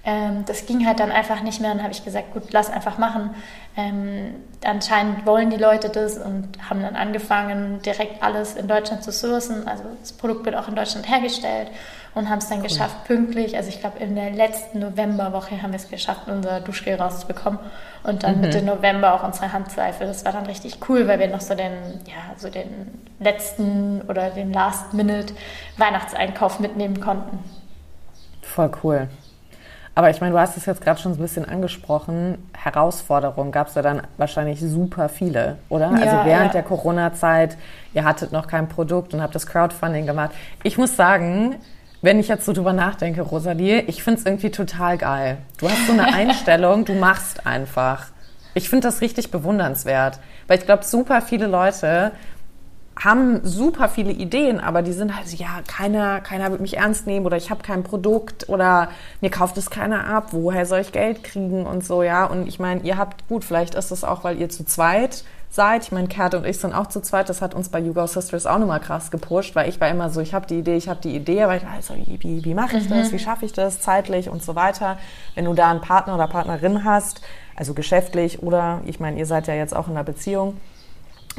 Ähm, das ging halt dann einfach nicht mehr. Und dann habe ich gesagt, gut, lass einfach machen. Ähm, anscheinend wollen die Leute das und haben dann angefangen, direkt alles in Deutschland zu sourcen. Also das Produkt wird auch in Deutschland hergestellt und haben es dann cool. geschafft, pünktlich. Also ich glaube, in der letzten Novemberwoche haben wir es geschafft, unser Duschgel rauszubekommen und dann mhm. Mitte November auch unsere Handseife. Das war dann richtig cool, weil wir noch so den, ja, so den letzten oder den Last-Minute-Weihnachtseinkauf mitnehmen konnten. Voll cool. Aber ich meine, du hast es jetzt gerade schon so ein bisschen angesprochen. Herausforderungen gab es ja dann wahrscheinlich super viele, oder? Ja, also während ja. der Corona-Zeit, ihr hattet noch kein Produkt und habt das Crowdfunding gemacht. Ich muss sagen, wenn ich jetzt so drüber nachdenke, Rosalie, ich finde es irgendwie total geil. Du hast so eine *laughs* Einstellung, du machst einfach. Ich finde das richtig bewundernswert, weil ich glaube, super viele Leute haben super viele Ideen, aber die sind halt ja, keiner, keiner wird mich ernst nehmen oder ich habe kein Produkt oder mir kauft es keiner ab, woher soll ich Geld kriegen und so, ja. Und ich meine, ihr habt, gut, vielleicht ist das auch, weil ihr zu zweit seid. Ich meine, Kert und ich sind auch zu zweit, das hat uns bei You Go Sisters auch nochmal krass gepusht, weil ich war immer so, ich habe die Idee, ich habe die Idee, aber ich war halt so, wie, wie, wie mache ich das, mhm. wie schaffe ich das zeitlich und so weiter. Wenn du da einen Partner oder Partnerin hast, also geschäftlich oder, ich meine, ihr seid ja jetzt auch in einer Beziehung,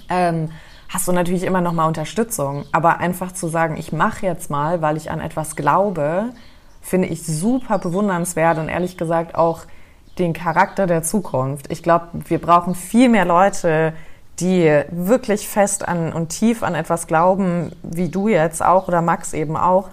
ähm, hast du natürlich immer noch mal Unterstützung. Aber einfach zu sagen, ich mache jetzt mal, weil ich an etwas glaube, finde ich super bewundernswert und ehrlich gesagt auch den Charakter der Zukunft. Ich glaube, wir brauchen viel mehr Leute, die wirklich fest an und tief an etwas glauben, wie du jetzt auch oder Max eben auch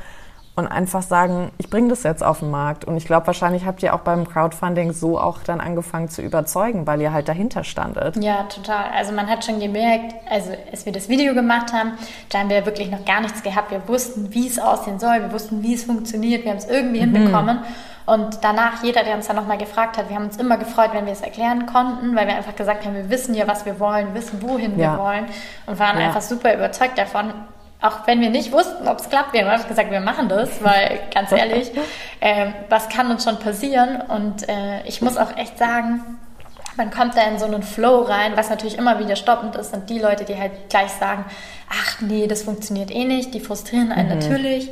und einfach sagen, ich bringe das jetzt auf den Markt. Und ich glaube, wahrscheinlich habt ihr auch beim Crowdfunding so auch dann angefangen zu überzeugen, weil ihr halt dahinter standet. Ja, total. Also man hat schon gemerkt, also als wir das Video gemacht haben, da haben wir wirklich noch gar nichts gehabt. Wir wussten, wie es aussehen soll, wir wussten, wie es funktioniert, wir haben es irgendwie mhm. hinbekommen. Und danach, jeder, der uns dann nochmal gefragt hat, wir haben uns immer gefreut, wenn wir es erklären konnten, weil wir einfach gesagt haben, wir wissen ja, was wir wollen, wissen, wohin ja. wir wollen und waren ja. einfach super überzeugt davon auch wenn wir nicht wussten, ob es klappt, wir haben einfach gesagt, wir machen das, weil ganz ehrlich, äh, was kann uns schon passieren? Und äh, ich muss auch echt sagen, man kommt da in so einen Flow rein, was natürlich immer wieder stoppend ist, sind die Leute, die halt gleich sagen, ach nee, das funktioniert eh nicht, die frustrieren einen mhm. natürlich.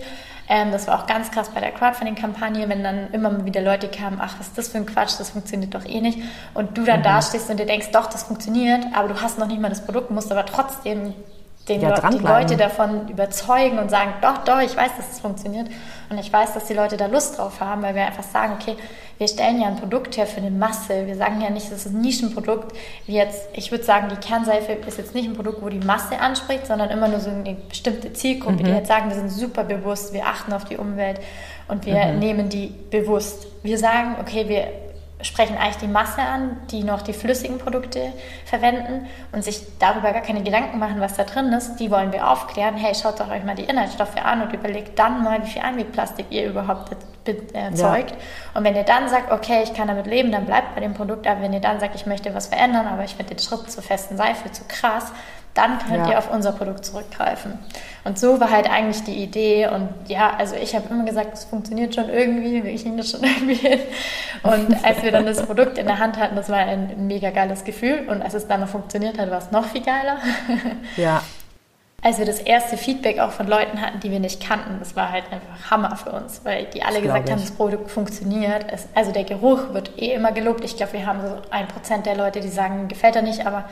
Ähm, das war auch ganz krass bei der Crowdfunding-Kampagne, wenn dann immer wieder Leute kamen, ach, was ist das für ein Quatsch, das funktioniert doch eh nicht. Und du dann mhm. da stehst und dir denkst, doch, das funktioniert, aber du hast noch nicht mal das Produkt, musst aber trotzdem den ja, Le die Leute davon überzeugen und sagen, doch, doch, ich weiß, dass es funktioniert. Und ich weiß, dass die Leute da Lust drauf haben, weil wir einfach sagen, okay, wir stellen ja ein Produkt her für eine Masse. Wir sagen ja nicht, das ist ein Nischenprodukt. Wie jetzt, ich würde sagen, die Kernseife ist jetzt nicht ein Produkt, wo die Masse anspricht, sondern immer nur so eine bestimmte Zielgruppe, mhm. die jetzt sagen, wir sind super bewusst, wir achten auf die Umwelt und wir mhm. nehmen die bewusst. Wir sagen, okay, wir sprechen eigentlich die Masse an, die noch die flüssigen Produkte verwenden und sich darüber gar keine Gedanken machen, was da drin ist. Die wollen wir aufklären. Hey, schaut doch euch mal die Inhaltsstoffe an und überlegt dann mal, wie viel Einwegplastik ihr überhaupt erzeugt. Ja. Und wenn ihr dann sagt, okay, ich kann damit leben, dann bleibt bei dem Produkt. Aber wenn ihr dann sagt, ich möchte was verändern, aber ich finde den Schritt zur festen Seife zu krass, dann könnt ja. ihr auf unser Produkt zurückgreifen. Und so war halt eigentlich die Idee. Und ja, also ich habe immer gesagt, es funktioniert schon irgendwie, wir kriegen das schon *laughs* irgendwie hin. Und als wir dann das Produkt in der Hand hatten, das war ein mega geiles Gefühl. Und als es dann noch funktioniert hat, war es noch viel geiler. Ja *laughs* als wir das erste Feedback auch von Leuten hatten, die wir nicht kannten, das war halt einfach Hammer für uns, weil die alle das gesagt haben, das Produkt funktioniert. Es, also der Geruch wird eh immer gelobt. Ich glaube, wir haben so ein Prozent der Leute, die sagen, gefällt er nicht, aber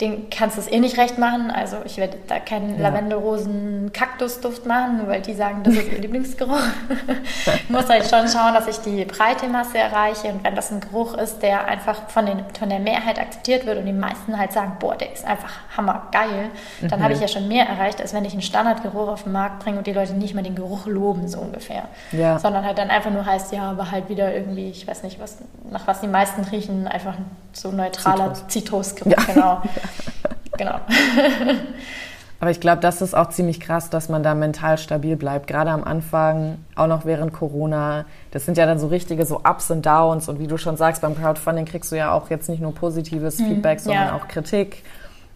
den kannst du es eh nicht recht machen. Also ich werde da keinen ja. Lavendelrosen-Kaktusduft machen, nur weil die sagen, das ist ihr *laughs* Lieblingsgeruch. ich muss halt schon schauen, dass ich die breite Masse erreiche und wenn das ein Geruch ist, der einfach von, den, von der Mehrheit akzeptiert wird und die meisten halt sagen, boah, der ist einfach hammergeil, dann mhm. habe ich ja schon mehr erreicht, als wenn ich einen Standardgeruch auf den Markt bringe und die Leute nicht mal den Geruch loben, so ungefähr. Ja. Sondern halt dann einfach nur heißt, ja, aber halt wieder irgendwie, ich weiß nicht, was, nach was die meisten riechen, einfach so neutraler Zitrusgeruch, ja. genau. *laughs* genau. Aber ich glaube, das ist auch ziemlich krass, dass man da mental stabil bleibt. Gerade am Anfang, auch noch während Corona. Das sind ja dann so richtige so Ups und Downs. Und wie du schon sagst, beim Crowdfunding kriegst du ja auch jetzt nicht nur positives mhm, Feedback, sondern ja. auch Kritik.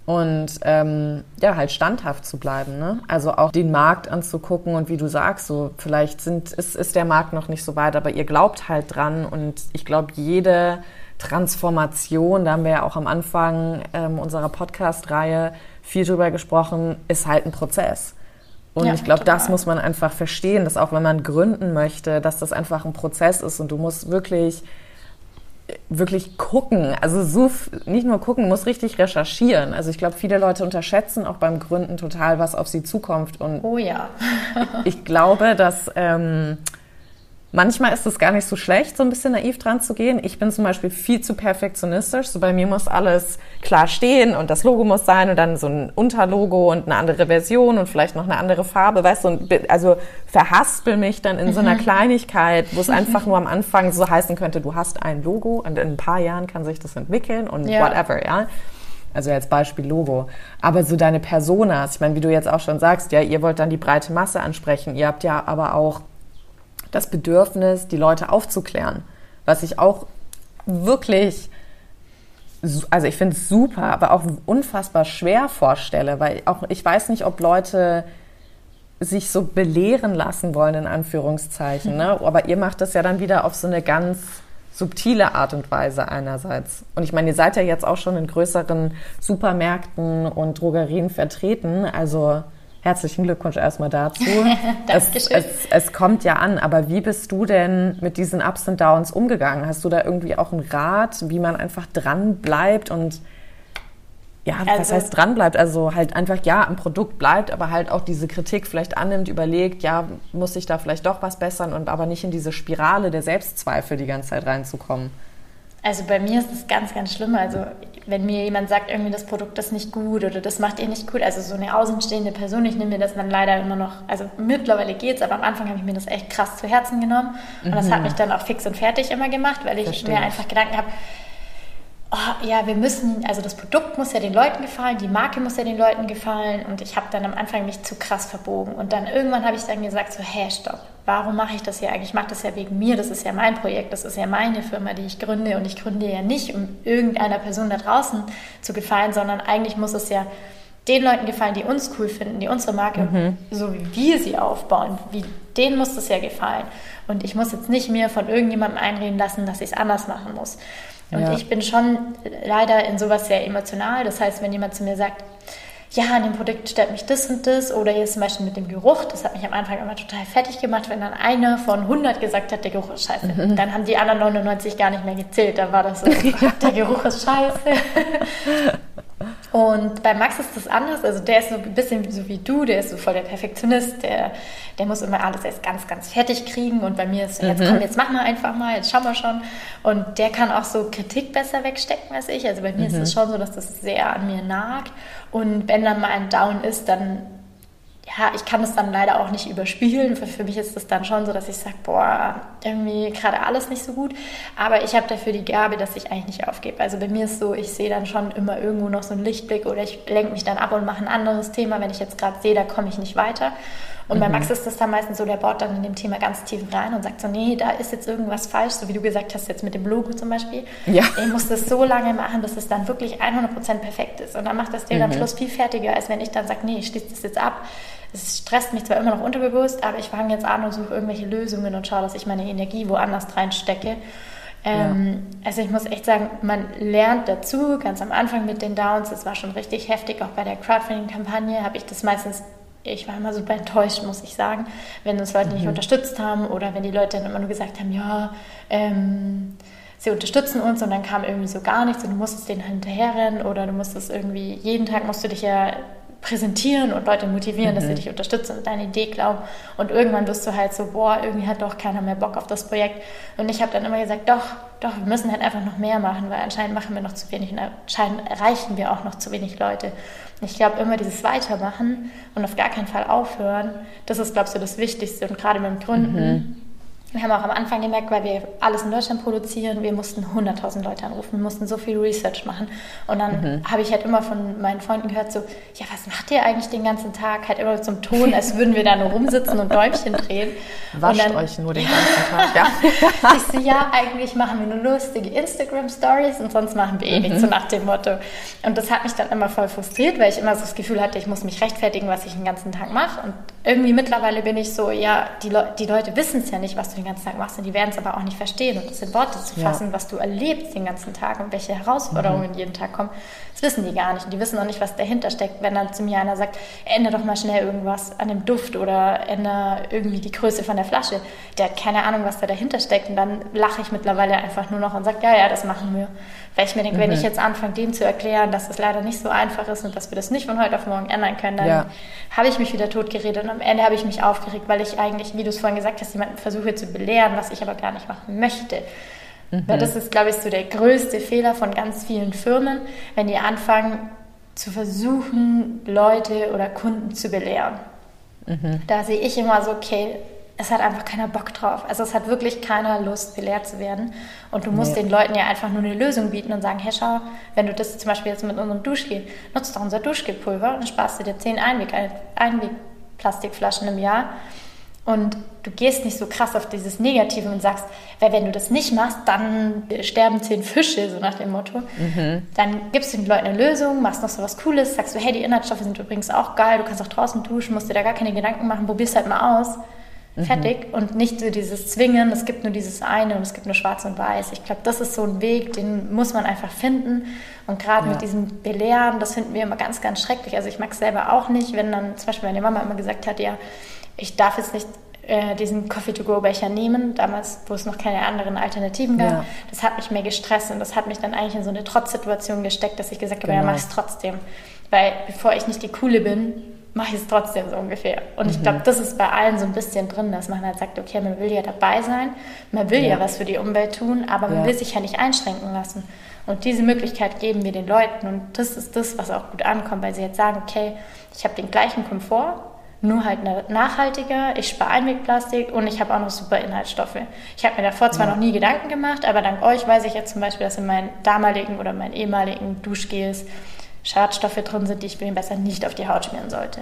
Und ähm, ja, halt standhaft zu bleiben. Ne? Also auch den Markt anzugucken und wie du sagst, so vielleicht sind, ist, ist der Markt noch nicht so weit, aber ihr glaubt halt dran und ich glaube, jede Transformation, da haben wir ja auch am Anfang ähm, unserer Podcast-Reihe viel drüber gesprochen, ist halt ein Prozess. Und ja, ich glaube, das muss man einfach verstehen, dass auch wenn man gründen möchte, dass das einfach ein Prozess ist und du musst wirklich wirklich gucken, also so nicht nur gucken, muss richtig recherchieren. Also ich glaube, viele Leute unterschätzen auch beim Gründen total, was auf sie zukommt. Und oh ja. ich glaube, dass ähm, Manchmal ist es gar nicht so schlecht, so ein bisschen naiv dran zu gehen. Ich bin zum Beispiel viel zu perfektionistisch. So bei mir muss alles klar stehen und das Logo muss sein und dann so ein Unterlogo und eine andere Version und vielleicht noch eine andere Farbe, weißt du, also verhaspel mich dann in so einer mhm. Kleinigkeit, wo es *laughs* einfach nur am Anfang so heißen könnte, du hast ein Logo und in ein paar Jahren kann sich das entwickeln und ja. whatever, ja. Also als Beispiel Logo. Aber so deine Personas, ich meine, wie du jetzt auch schon sagst, ja, ihr wollt dann die breite Masse ansprechen. Ihr habt ja aber auch das Bedürfnis, die Leute aufzuklären. Was ich auch wirklich, also ich finde es super, aber auch unfassbar schwer vorstelle, weil auch ich weiß nicht, ob Leute sich so belehren lassen wollen, in Anführungszeichen. Ne? Aber ihr macht das ja dann wieder auf so eine ganz subtile Art und Weise einerseits. Und ich meine, ihr seid ja jetzt auch schon in größeren Supermärkten und Drogerien vertreten. Also Herzlichen Glückwunsch erstmal dazu. *laughs* es, es, es, kommt ja an, aber wie bist du denn mit diesen Ups und Downs umgegangen? Hast du da irgendwie auch einen Rat, wie man einfach dran bleibt und ja, also, was heißt dran bleibt? Also halt einfach ja am Produkt bleibt, aber halt auch diese Kritik vielleicht annimmt, überlegt, ja, muss ich da vielleicht doch was bessern und aber nicht in diese Spirale der Selbstzweifel die ganze Zeit reinzukommen. Also bei mir ist es ganz, ganz schlimm. Also wenn mir jemand sagt, irgendwie das Produkt ist nicht gut oder das macht ihr nicht gut, also so eine außenstehende Person, ich nehme mir das dann leider immer noch, also mittlerweile geht es, aber am Anfang habe ich mir das echt krass zu Herzen genommen und mhm. das hat mhm. mich dann auch fix und fertig immer gemacht, weil ich Verstehe. mir einfach Gedanken habe, oh, ja, wir müssen, also das Produkt muss ja den Leuten gefallen, die Marke muss ja den Leuten gefallen und ich habe dann am Anfang mich zu krass verbogen und dann irgendwann habe ich dann gesagt so, hä, stopp, warum mache ich das hier eigentlich? Ich mache das ja wegen mir, das ist ja mein Projekt, das ist ja meine Firma, die ich gründe und ich gründe ja nicht, um irgendeiner Person da draußen zu gefallen, sondern eigentlich muss es ja den Leuten gefallen, die uns cool finden, die unsere Marke, mhm. so wie wir sie aufbauen, wie denen muss das ja gefallen. Und ich muss jetzt nicht mir von irgendjemandem einreden lassen, dass ich es anders machen muss. Und ja. ich bin schon leider in sowas sehr emotional. Das heißt, wenn jemand zu mir sagt, ja, an dem Produkt stört mich das und das oder jetzt zum Beispiel mit dem Geruch, das hat mich am Anfang immer total fertig gemacht, wenn dann einer von 100 gesagt hat, der Geruch ist scheiße. Mhm. Dann haben die anderen 99 gar nicht mehr gezählt, da war das so, *laughs* der Geruch ist scheiße. *laughs* Und bei Max ist das anders. Also der ist so ein bisschen so wie du, der ist so voll der Perfektionist, der, der muss immer alles erst ganz, ganz fertig kriegen. Und bei mir ist so, jetzt mhm. komm, jetzt machen wir einfach mal, jetzt schauen wir schon. Und der kann auch so Kritik besser wegstecken als ich. Also bei mir mhm. ist es schon so, dass das sehr an mir nagt. Und wenn dann mal ein Down ist, dann ja, ich kann es dann leider auch nicht überspielen. Für, für mich ist es dann schon so, dass ich sage, boah, irgendwie gerade alles nicht so gut. Aber ich habe dafür die Gabe, dass ich eigentlich nicht aufgebe. Also bei mir ist so, ich sehe dann schon immer irgendwo noch so einen Lichtblick oder ich lenke mich dann ab und mache ein anderes Thema, wenn ich jetzt gerade sehe, da komme ich nicht weiter. Und mhm. bei Max ist das dann meistens so, der baut dann in dem Thema ganz tief rein und sagt so, nee, da ist jetzt irgendwas falsch, so wie du gesagt hast, jetzt mit dem Logo zum Beispiel. Ja. Ich muss das so lange machen, bis es dann wirklich 100% perfekt ist. Und dann macht das Ding mhm. am Schluss viel fertiger, als wenn ich dann sage, nee, ich schließe das jetzt ab es stresst mich zwar immer noch unterbewusst, aber ich fange jetzt an und suche irgendwelche Lösungen und schaue, dass ich meine Energie woanders reinstecke. Ähm, ja. Also ich muss echt sagen, man lernt dazu, ganz am Anfang mit den Downs, das war schon richtig heftig, auch bei der Crowdfunding-Kampagne habe ich das meistens, ich war immer super enttäuscht, muss ich sagen, wenn uns Leute mhm. nicht unterstützt haben oder wenn die Leute dann immer nur gesagt haben, ja, ähm, sie unterstützen uns und dann kam irgendwie so gar nichts und du musstest denen hinterherrennen oder du musstest irgendwie, jeden Tag musst du dich ja präsentieren und Leute motivieren, mhm. dass sie mhm. dich unterstützen und deine Idee glauben. Und irgendwann wirst du halt so, boah, irgendwie hat doch keiner mehr Bock auf das Projekt. Und ich habe dann immer gesagt, doch, doch, wir müssen halt einfach noch mehr machen, weil anscheinend machen wir noch zu wenig und anscheinend erreichen wir auch noch zu wenig Leute. Ich glaube, immer dieses Weitermachen und auf gar keinen Fall aufhören, das ist, glaube ich, so das Wichtigste. Und gerade beim Gründen. Mhm Wir haben auch am Anfang gemerkt, weil wir alles in Deutschland produzieren, wir mussten 100.000 Leute anrufen, wir mussten so viel Research machen. Und dann mhm. habe ich halt immer von meinen Freunden gehört, so, ja, was macht ihr eigentlich den ganzen Tag? Halt immer zum Ton, als würden wir da nur rumsitzen und Däumchen drehen. Wascht dann, euch nur den *laughs* ganzen Tag, ja. *laughs* ich so, ja, eigentlich machen wir nur lustige Instagram-Stories und sonst machen wir eh nichts, so nach dem Motto. Und das hat mich dann immer voll frustriert, weil ich immer so das Gefühl hatte, ich muss mich rechtfertigen, was ich den ganzen Tag mache. Und irgendwie mittlerweile bin ich so, ja, die, Le die Leute wissen es ja nicht, was du den ganzen Tag machst und die werden es aber auch nicht verstehen und das in Worte zu fassen, ja. was du erlebst den ganzen Tag und welche Herausforderungen mhm. jeden Tag kommen, das wissen die gar nicht und die wissen auch nicht, was dahinter steckt. Wenn dann zu mir einer sagt, ändere doch mal schnell irgendwas an dem Duft oder ändere irgendwie die Größe von der Flasche, der hat keine Ahnung, was da dahinter steckt und dann lache ich mittlerweile einfach nur noch und sage, ja, ja, das machen wir. Weil ich mir denke, mhm. wenn ich jetzt anfange, dem zu erklären, dass das leider nicht so einfach ist und dass wir das nicht von heute auf morgen ändern können, dann ja. habe ich mich wieder totgeredet und am Ende habe ich mich aufgeregt, weil ich eigentlich, wie du es vorhin gesagt hast, jemanden versuche zu belehren, was ich aber gar nicht machen möchte. Mhm. Weil das ist, glaube ich, so der größte Fehler von ganz vielen Firmen, wenn die anfangen zu versuchen, Leute oder Kunden zu belehren. Mhm. Da sehe ich immer so, okay, es hat einfach keiner Bock drauf. Also es hat wirklich keiner Lust, belehrt zu werden. Und du musst nee. den Leuten ja einfach nur eine Lösung bieten und sagen, hey schau, wenn du das zum Beispiel jetzt mit unserem Duschgel, nutzt doch unser Duschgelpulver und dann sparst du dir zehn Einweg, Einwegplastikflaschen im Jahr. Und du gehst nicht so krass auf dieses Negative und sagst, weil wenn du das nicht machst, dann sterben zehn Fische, so nach dem Motto. Mhm. Dann gibst du den Leuten eine Lösung, machst noch so was Cooles, sagst du, hey, die Inhaltsstoffe sind übrigens auch geil, du kannst auch draußen duschen, musst dir da gar keine Gedanken machen, probier's halt mal aus. Mhm. Fertig. Und nicht so dieses Zwingen, es gibt nur dieses eine und es gibt nur schwarz und weiß. Ich glaube, das ist so ein Weg, den muss man einfach finden. Und gerade ja. mit diesem Belehren, das finden wir immer ganz, ganz schrecklich. Also ich mag es selber auch nicht, wenn dann zum Beispiel meine Mama immer gesagt hat, ja, ich darf jetzt nicht äh, diesen Coffee-to-go-Becher nehmen, damals, wo es noch keine anderen Alternativen gab. Ja. Das hat mich mehr gestresst und das hat mich dann eigentlich in so eine Trotzsituation gesteckt, dass ich gesagt habe, genau. ja, mach es trotzdem. Weil bevor ich nicht die Coole bin, mache ich es trotzdem so ungefähr. Und mhm. ich glaube, das ist bei allen so ein bisschen drin, dass man halt sagt, okay, man will ja dabei sein, man will ja, ja was für die Umwelt tun, aber man ja. will sich ja nicht einschränken lassen. Und diese Möglichkeit geben wir den Leuten und das ist das, was auch gut ankommt, weil sie jetzt sagen, okay, ich habe den gleichen Komfort, nur halt nachhaltiger, ich spare Einwegplastik und ich habe auch noch super Inhaltsstoffe. Ich habe mir davor zwar ja. noch nie Gedanken gemacht, aber dank euch weiß ich jetzt zum Beispiel, dass in meinen damaligen oder meinen ehemaligen Duschgels Schadstoffe drin sind, die ich mir besser nicht auf die Haut schmieren sollte.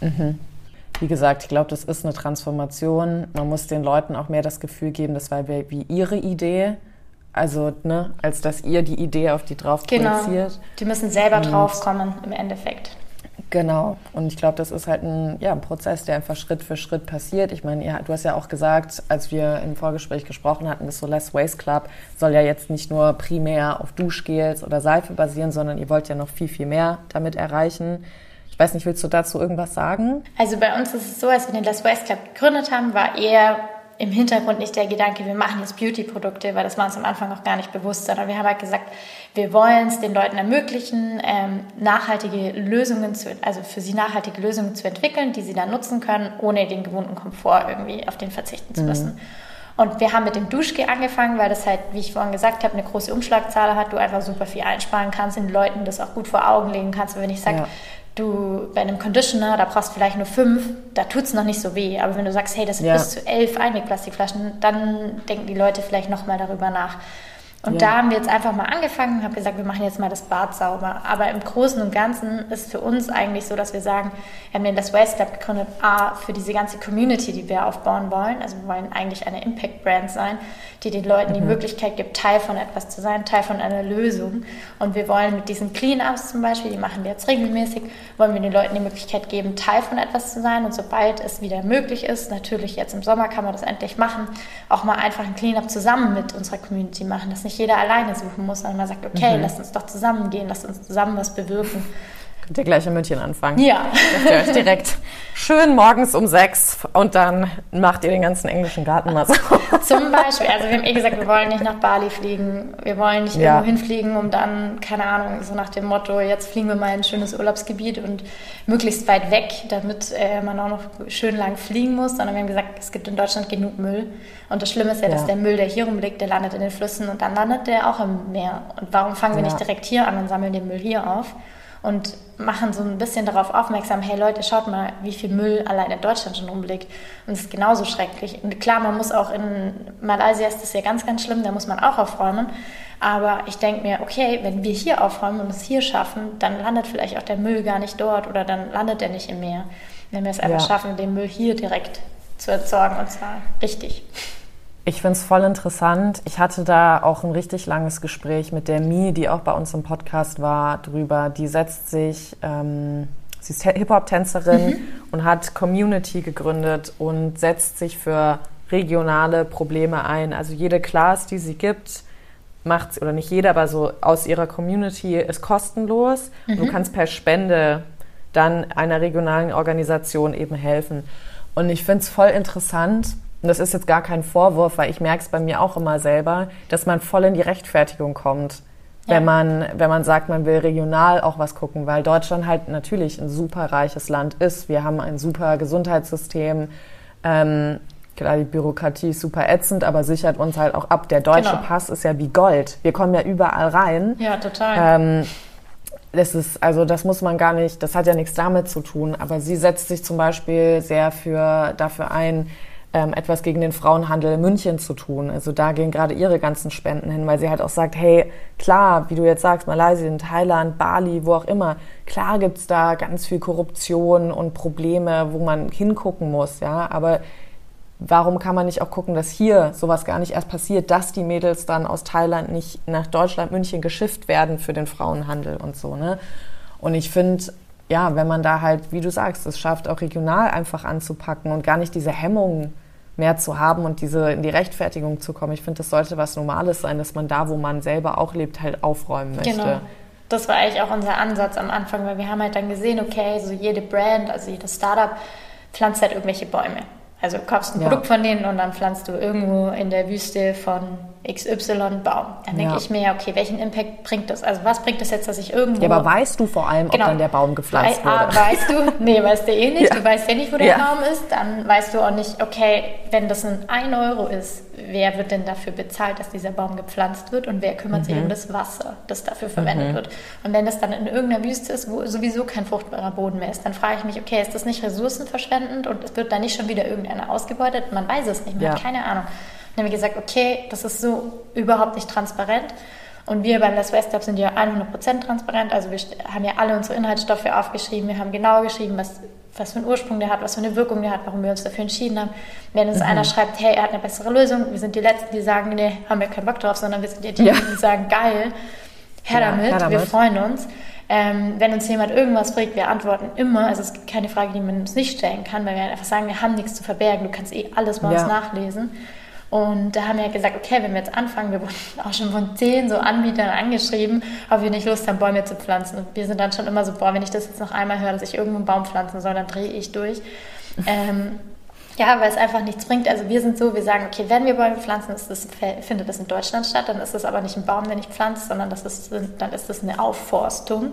Mhm. Wie gesagt, ich glaube, das ist eine Transformation. Man muss den Leuten auch mehr das Gefühl geben, das war wie ihre Idee. Also, ne, als dass ihr die Idee auf die drauf genau. projiziert. Die müssen selber draufkommen im Endeffekt. Genau. Und ich glaube, das ist halt ein, ja, ein Prozess, der einfach Schritt für Schritt passiert. Ich meine, ja, du hast ja auch gesagt, als wir im Vorgespräch gesprochen hatten, das so Less Waste Club soll ja jetzt nicht nur primär auf Duschgels oder Seife basieren, sondern ihr wollt ja noch viel, viel mehr damit erreichen. Ich weiß nicht, willst du dazu irgendwas sagen? Also bei uns ist es so, als wir den Less Waste Club gegründet haben, war eher im Hintergrund nicht der Gedanke, wir machen jetzt Beauty-Produkte, weil das war uns am Anfang auch gar nicht bewusst, sondern wir haben halt gesagt, wir wollen es den Leuten ermöglichen, ähm, nachhaltige Lösungen zu, also für sie nachhaltige Lösungen zu entwickeln, die sie dann nutzen können, ohne den gewohnten Komfort irgendwie auf den verzichten zu mhm. müssen. Mhm. Und wir haben mit dem Duschgel angefangen, weil das halt, wie ich vorhin gesagt habe, eine große Umschlagzahl hat, du einfach super viel einsparen kannst, den Leuten das auch gut vor Augen legen kannst. Wenn ich sage, ja du bei einem Conditioner, da brauchst du vielleicht nur fünf, da tut es noch nicht so weh. Aber wenn du sagst, hey, das sind ja. bis zu elf Einwegplastikflaschen, dann denken die Leute vielleicht nochmal darüber nach. Und ja. da haben wir jetzt einfach mal angefangen und haben gesagt, wir machen jetzt mal das Bad sauber. Aber im Großen und Ganzen ist für uns eigentlich so, dass wir sagen, wir haben den das Waste Lab gegründet, A, für diese ganze Community, die wir aufbauen wollen. Also wir wollen eigentlich eine Impact-Brand sein, die den Leuten mhm. die Möglichkeit gibt, Teil von etwas zu sein, Teil von einer Lösung. Und wir wollen mit diesen Clean-Ups zum Beispiel, die machen wir jetzt regelmäßig, wollen wir den Leuten die Möglichkeit geben, Teil von etwas zu sein. Und sobald es wieder möglich ist, natürlich jetzt im Sommer kann man das endlich machen, auch mal einfach ein Clean-Up zusammen mit unserer Community machen, das nicht nicht jeder alleine suchen muss, sondern man sagt, okay, mhm. lasst uns doch zusammen gehen, lasst uns zusammen was bewirken. Könnt ihr gleich in München anfangen. Ja. Ihr euch direkt schön morgens um sechs und dann macht ihr den ganzen englischen Garten mal so. *laughs* Zum Beispiel. Also wir haben eh gesagt, wir wollen nicht nach Bali fliegen. Wir wollen nicht ja. irgendwo hinfliegen, um dann, keine Ahnung, so nach dem Motto, jetzt fliegen wir mal in ein schönes Urlaubsgebiet und möglichst weit weg, damit äh, man auch noch schön lang fliegen muss. Sondern wir haben gesagt, es gibt in Deutschland genug Müll. Und das Schlimme ist ja, ja. dass der Müll, der hier rumliegt, der landet in den Flüssen und dann landet der auch im Meer. Und warum fangen wir ja. nicht direkt hier an und sammeln den Müll hier auf? Und machen so ein bisschen darauf aufmerksam, hey Leute, schaut mal, wie viel Müll allein in Deutschland schon rumliegt. Und es ist genauso schrecklich. Und klar, man muss auch in Malaysia ist das ja ganz, ganz schlimm, da muss man auch aufräumen. Aber ich denke mir, okay, wenn wir hier aufräumen und es hier schaffen, dann landet vielleicht auch der Müll gar nicht dort oder dann landet er nicht im Meer. Wenn wir es einfach ja. schaffen, den Müll hier direkt zu entsorgen und zwar richtig. Ich finde es voll interessant. Ich hatte da auch ein richtig langes Gespräch mit der Mi, die auch bei uns im Podcast war, drüber. Die setzt sich, ähm, sie ist Hip-Hop-Tänzerin mhm. und hat Community gegründet und setzt sich für regionale Probleme ein. Also jede Class, die sie gibt, macht oder nicht jeder, aber so aus ihrer Community ist kostenlos. Mhm. Du kannst per Spende dann einer regionalen Organisation eben helfen. Und ich finde es voll interessant, und das ist jetzt gar kein Vorwurf, weil ich merke es bei mir auch immer selber, dass man voll in die Rechtfertigung kommt, ja. wenn, man, wenn man sagt, man will regional auch was gucken, weil Deutschland halt natürlich ein super reiches Land ist. Wir haben ein super Gesundheitssystem. Ähm, klar, die Bürokratie ist super ätzend, aber sichert uns halt auch ab. Der deutsche genau. Pass ist ja wie Gold. Wir kommen ja überall rein. Ja, total. Ähm, das ist, also das muss man gar nicht, das hat ja nichts damit zu tun. Aber sie setzt sich zum Beispiel sehr für, dafür ein, ähm, etwas gegen den Frauenhandel München zu tun. Also da gehen gerade ihre ganzen Spenden hin, weil sie halt auch sagt, hey, klar, wie du jetzt sagst, Malaysia, Thailand, Bali, wo auch immer, klar gibt's da ganz viel Korruption und Probleme, wo man hingucken muss, ja, aber warum kann man nicht auch gucken, dass hier sowas gar nicht erst passiert, dass die Mädels dann aus Thailand nicht nach Deutschland, München geschifft werden für den Frauenhandel und so, ne? Und ich finde, ja, wenn man da halt, wie du sagst, es schafft, auch regional einfach anzupacken und gar nicht diese Hemmungen mehr zu haben und diese in die Rechtfertigung zu kommen. Ich finde, das sollte was Normales sein, dass man da, wo man selber auch lebt, halt aufräumen möchte. Genau. Das war eigentlich auch unser Ansatz am Anfang, weil wir haben halt dann gesehen, okay, so jede Brand, also jedes Startup pflanzt halt irgendwelche Bäume. Also du kaufst ein ja. Produkt von denen und dann pflanzt du irgendwo in der Wüste von XY Baum. Dann denke ja. ich mir, okay, welchen Impact bringt das? Also was bringt das jetzt, dass ich irgendwo... Ja, aber weißt du vor allem, genau. ob dann der Baum gepflanzt wurde? A, weißt du, nee, weißt du eh nicht. Ja. Du weißt ja nicht, wo der ja. Baum ist. Dann weißt du auch nicht, okay, wenn das ein 1 Euro ist, wer wird denn dafür bezahlt, dass dieser Baum gepflanzt wird und wer kümmert mhm. sich um das Wasser, das dafür verwendet mhm. wird? Und wenn das dann in irgendeiner Wüste ist, wo sowieso kein fruchtbarer Boden mehr ist, dann frage ich mich, okay, ist das nicht ressourcenverschwendend und es wird da nicht schon wieder irgendeiner ausgebeutet? Man weiß es nicht, man hat keine Ahnung. Dann haben wir gesagt, okay, das ist so überhaupt nicht transparent. Und wir beim Les West Lab sind ja 100% transparent. Also wir haben ja alle unsere Inhaltsstoffe aufgeschrieben. Wir haben genau geschrieben, was, was für einen Ursprung der hat, was für eine Wirkung der hat, warum wir uns dafür entschieden haben. Wenn uns mhm. einer schreibt, hey, er hat eine bessere Lösung, wir sind die Letzten, die sagen, nee, haben wir keinen Bock drauf, sondern wir sind die, die, ja. die sagen, geil, her, ja, damit, her damit, wir freuen uns. Ähm, wenn uns jemand irgendwas fragt, wir antworten immer. Also es gibt keine Frage, die man uns nicht stellen kann, weil wir einfach sagen, wir haben nichts zu verbergen. Du kannst eh alles bei ja. uns nachlesen. Und da haben wir gesagt, okay, wenn wir jetzt anfangen, wir wurden *laughs* auch schon von zehn so Anbietern angeschrieben, ob wir nicht Lust haben, Bäume zu pflanzen. Und wir sind dann schon immer so, boah, wenn ich das jetzt noch einmal höre, dass ich irgendwo einen Baum pflanzen soll, dann drehe ich durch. *laughs* Ähm, ja, weil es einfach nichts bringt. Also wir sind so, wir sagen, okay, wenn wir Bäume pflanzen, ist das, findet das in Deutschland statt, dann ist es aber nicht ein Baum, den ich pflanze, sondern das ist, dann ist das eine Aufforstung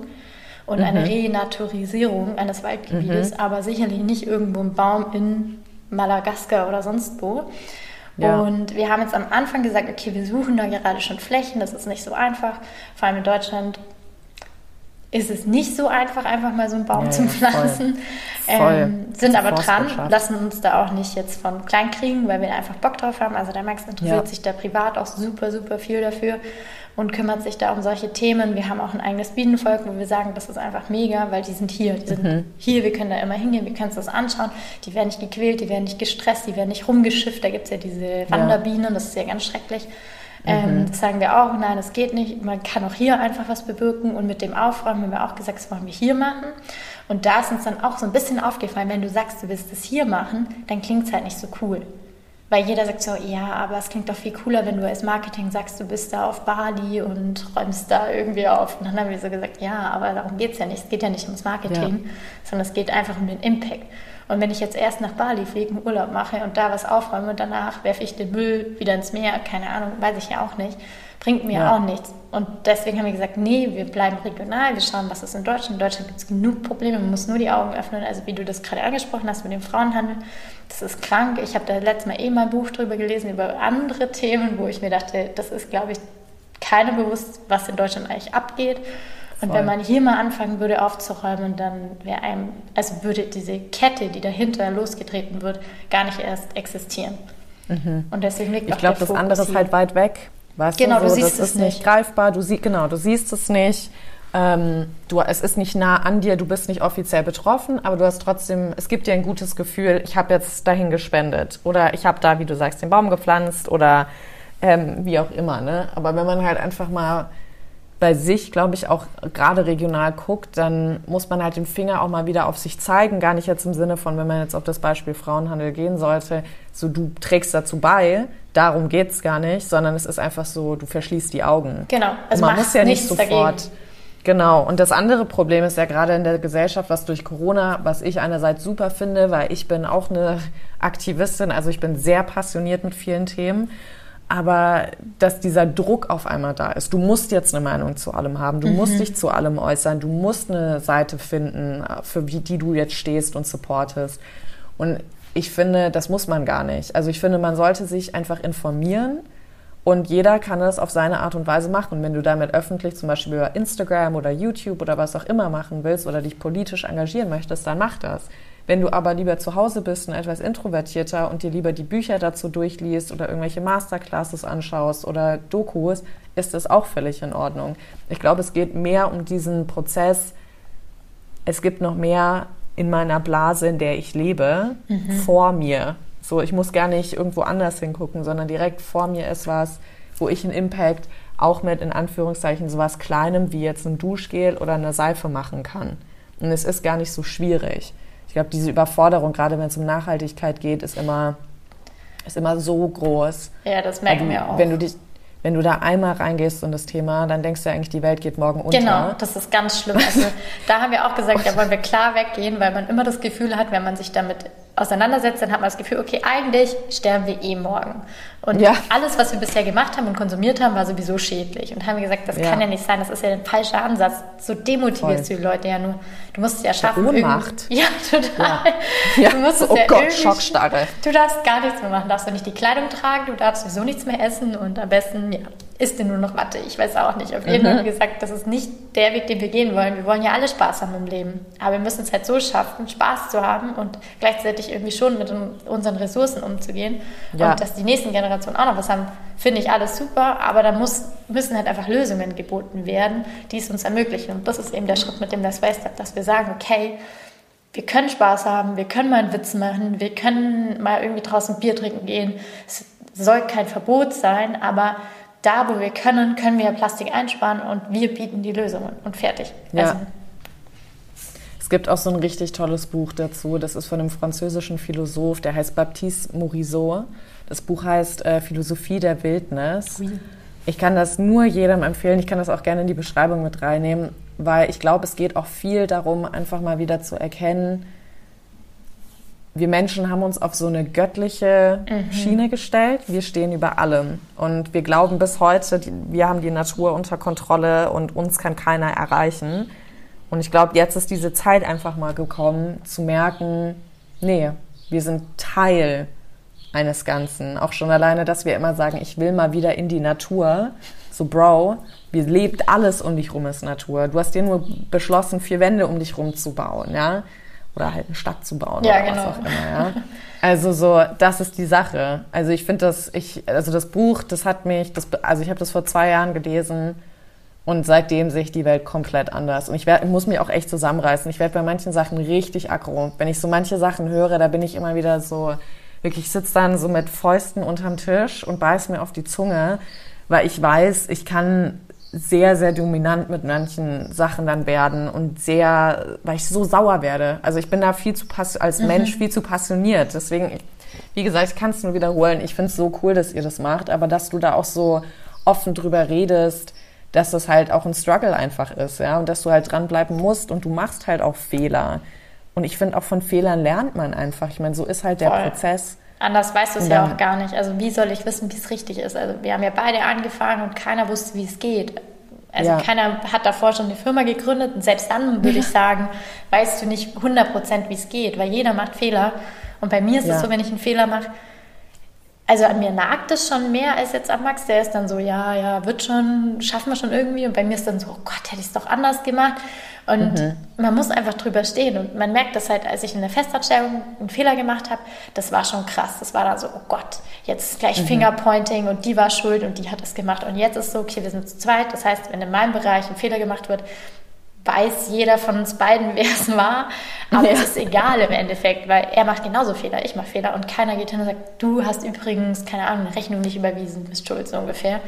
und mhm. eine Renaturisierung eines Waldgebietes, mhm. aber sicherlich nicht irgendwo ein Baum in Madagaskar oder sonst wo. Ja. Und wir haben jetzt am Anfang gesagt, okay, wir suchen da gerade schon Flächen, das ist nicht so einfach. Vor allem in Deutschland ist es nicht so einfach, einfach mal so einen Baum ja, zu pflanzen. Voll. Voll. Ähm, sind aber dran, lassen uns da auch nicht jetzt von klein kriegen, weil wir einfach Bock drauf haben. Also der Max interessiert ja. sich da privat auch super, super viel dafür und kümmert sich da um solche Themen. Wir haben auch ein eigenes Bienenvolk, wo wir sagen, das ist einfach mega, weil die sind hier. Die sind mhm. hier, wir können da immer hingehen, wir können uns das anschauen. Die werden nicht gequält, die werden nicht gestresst, die werden nicht rumgeschifft. Da gibt es ja diese Wanderbienen, das ist ja ganz schrecklich. Ähm, mhm. das sagen wir auch, nein, das geht nicht. Man kann auch hier einfach was bewirken und mit dem Aufräumen haben wir auch gesagt, das wollen wir hier machen. Und da ist uns dann auch so ein bisschen aufgefallen, wenn du sagst, du willst das hier machen, dann klingt es halt nicht so cool. Weil jeder sagt so, ja, aber es klingt doch viel cooler, wenn du als Marketing sagst, du bist da auf Bali und räumst da irgendwie auf. Und dann haben wir so gesagt, ja, aber darum geht es ja nicht. Es geht ja nicht ums Marketing, ja. sondern es geht einfach um den Impact. Und wenn ich jetzt erst nach Bali fliege, einen Urlaub mache und da was aufräume und danach werfe ich den Müll wieder ins Meer, keine Ahnung, weiß ich ja auch nicht, bringt mir ja. auch nichts. Und deswegen haben wir gesagt, nee, wir bleiben regional, wir schauen, was ist in Deutschland. In Deutschland gibt es genug Probleme, man muss nur die Augen öffnen. Also wie du das gerade angesprochen hast mit dem Frauenhandel, das ist krank. Ich habe da letztes Mal eh mal ein Buch drüber gelesen, über andere Themen, wo ich mir dachte, das ist, glaube ich, keiner bewusst, was in Deutschland eigentlich abgeht. Und wenn man hier mal anfangen würde aufzuräumen, dann wäre einem, also würde diese Kette, die dahinter losgetreten wird, gar nicht erst existieren. Mhm. Und deswegen liegt Ich glaube, das andere ist halt weit weg. Weißt genau, du, so, du siehst das es nicht. nicht greifbar. Du sie, genau, du siehst es nicht. Ähm, du, es ist nicht nah an dir, du bist nicht offiziell betroffen, aber du hast trotzdem, es gibt dir ein gutes Gefühl, ich habe jetzt dahin gespendet oder ich habe da, wie du sagst, den Baum gepflanzt oder ähm, wie auch immer. Ne? Aber wenn man halt einfach mal bei sich, glaube ich, auch gerade regional guckt, dann muss man halt den Finger auch mal wieder auf sich zeigen. Gar nicht jetzt im Sinne von, wenn man jetzt auf das Beispiel Frauenhandel gehen sollte, so du trägst dazu bei, darum geht's gar nicht, sondern es ist einfach so, du verschließt die Augen. Genau. Also man muss ja nicht sofort. Dagegen. Genau. Und das andere Problem ist ja gerade in der Gesellschaft, was durch Corona, was ich einerseits super finde, weil ich bin auch eine Aktivistin, also ich bin sehr passioniert mit vielen Themen aber dass dieser Druck auf einmal da ist. Du musst jetzt eine Meinung zu allem haben, du mhm. musst dich zu allem äußern, du musst eine Seite finden, für die du jetzt stehst und supportest. Und ich finde, das muss man gar nicht. Also ich finde, man sollte sich einfach informieren und jeder kann das auf seine Art und Weise machen. Und wenn du damit öffentlich zum Beispiel über Instagram oder YouTube oder was auch immer machen willst oder dich politisch engagieren möchtest, dann mach das. Wenn du aber lieber zu Hause bist und etwas introvertierter und dir lieber die Bücher dazu durchliest oder irgendwelche Masterclasses anschaust oder Dokus, ist das auch völlig in Ordnung. Ich glaube, es geht mehr um diesen Prozess. Es gibt noch mehr in meiner Blase, in der ich lebe, mhm. vor mir. So, ich muss gar nicht irgendwo anders hingucken, sondern direkt vor mir ist was, wo ich einen Impact auch mit in Anführungszeichen sowas Kleinem wie jetzt ein Duschgel oder eine Seife machen kann. Und es ist gar nicht so schwierig ich glaube, diese Überforderung, gerade wenn es um Nachhaltigkeit geht, ist immer, ist immer so groß. Ja, das merken du, wir auch. Wenn du dich, wenn du da einmal reingehst in das Thema, dann denkst du eigentlich, die Welt geht morgen unter. Genau, das ist ganz schlimm. Also, da haben wir auch gesagt, da wollen wir klar weggehen, weil man immer das Gefühl hat, wenn man sich damit auseinandersetzt, dann hat man das Gefühl, okay, eigentlich sterben wir eh morgen. Und ja. alles, was wir bisher gemacht haben und konsumiert haben, war sowieso schädlich. Und haben wir gesagt, das ja. kann ja nicht sein, das ist ja ein falscher Ansatz. So demotivierst Voll. du die Leute ja nur. Du musst es ja schaffen. Ohnmacht. *laughs* Ja, total. Ja. Du musst es oh ja Gott, Schockstarre. Du darfst gar nichts mehr machen. Du darfst du nicht die Kleidung tragen, du darfst sowieso nichts mehr essen und am besten, ja, isst du nur noch Watte. Ich weiß auch nicht. Auf jeden Fall mhm. gesagt, das ist nicht der Weg, den wir gehen wollen. Wir wollen ja alle Spaß haben im Leben. Aber wir müssen es halt so schaffen, Spaß zu haben und gleichzeitig irgendwie schon mit unseren Ressourcen umzugehen. Ja. Und dass die nächsten Generationen auch noch was haben, finde ich alles super. Aber da muss, müssen halt einfach Lösungen geboten werden, die es uns ermöglichen. Und das ist eben der Schritt mit dem Less Waste dass wir sagen, okay, wir können Spaß haben, wir können mal einen Witz machen, wir können mal irgendwie draußen Bier trinken gehen. Es soll kein Verbot sein, aber da, wo wir können, können wir Plastik einsparen und wir bieten die Lösungen und fertig. Ja. Also, es gibt auch so ein richtig tolles Buch dazu. Das ist von einem französischen Philosoph, der heißt Baptiste Morisot. Das Buch heißt äh, Philosophie der Wildnis. Oui. Ich kann das nur jedem empfehlen. Ich kann das auch gerne in die Beschreibung mit reinnehmen, weil ich glaube, es geht auch viel darum, einfach mal wieder zu erkennen, wir Menschen haben uns auf so eine göttliche mhm. Schiene gestellt. Wir stehen über allem. Und wir glauben bis heute, wir haben die Natur unter Kontrolle und uns kann keiner erreichen. Und ich glaube, jetzt ist diese Zeit einfach mal gekommen, zu merken, nee, wir sind Teil eines Ganzen. Auch schon alleine, dass wir immer sagen, ich will mal wieder in die Natur. So, Bro, wir lebt alles um dich rum ist Natur. Du hast dir nur beschlossen, vier Wände um dich rum zu bauen, ja oder halt eine Stadt zu bauen ja, oder genau. was auch immer. Ja? Also so, das ist die Sache. Also ich finde das, ich, also das Buch, das hat mich, das, also ich habe das vor zwei Jahren gelesen und seitdem sehe ich die Welt komplett anders. Und ich, werd, ich muss mich auch echt zusammenreißen. Ich werde bei manchen Sachen richtig aggro. Wenn ich so manche Sachen höre, da bin ich immer wieder so, wirklich, ich sitze dann so mit Fäusten unterm Tisch und beiß mir auf die Zunge, weil ich weiß, ich kann sehr, sehr dominant mit manchen Sachen dann werden und sehr, weil ich so sauer werde. Also ich bin da viel zu als mhm. Mensch viel zu passioniert. Deswegen, wie gesagt, ich kann es nur wiederholen. Ich finde es so cool, dass ihr das macht, aber dass du da auch so offen drüber redest, dass das halt auch ein Struggle einfach ist, ja, und dass du halt dranbleiben musst und du machst halt auch Fehler. Und ich finde auch von Fehlern lernt man einfach. Ich meine, so ist halt der Voll. Prozess. Anders weißt du es ja auch gar nicht. Also wie soll ich wissen, wie es richtig ist? Also wir haben ja beide angefangen und keiner wusste, wie es geht. Also ja. keiner hat davor schon eine Firma gegründet und selbst dann würde ich sagen, weißt du nicht 100 Prozent, wie es geht, weil jeder macht Fehler. Und bei mir ist ja. es so, wenn ich einen Fehler mache, also an mir nagt es schon mehr als jetzt an Max. Der ist dann so, ja, ja, wird schon, schaffen wir schon irgendwie. Und bei mir ist dann so, oh Gott, hätte ich es doch anders gemacht. Und mhm. man muss einfach drüber stehen. Und man merkt das halt, als ich in der Festanstellung einen Fehler gemacht habe, das war schon krass. Das war dann so, oh Gott, jetzt gleich mhm. Fingerpointing und die war schuld und die hat es gemacht. Und jetzt ist es so, okay, wir sind zu zweit. Das heißt, wenn in meinem Bereich ein Fehler gemacht wird, weiß jeder von uns beiden, *laughs* wer es war. Aber ja. es ist egal im Endeffekt, weil er macht genauso Fehler, ich mache Fehler und keiner geht hin und sagt, du hast übrigens, keine Ahnung, eine Rechnung nicht überwiesen, bist schuld, so ungefähr.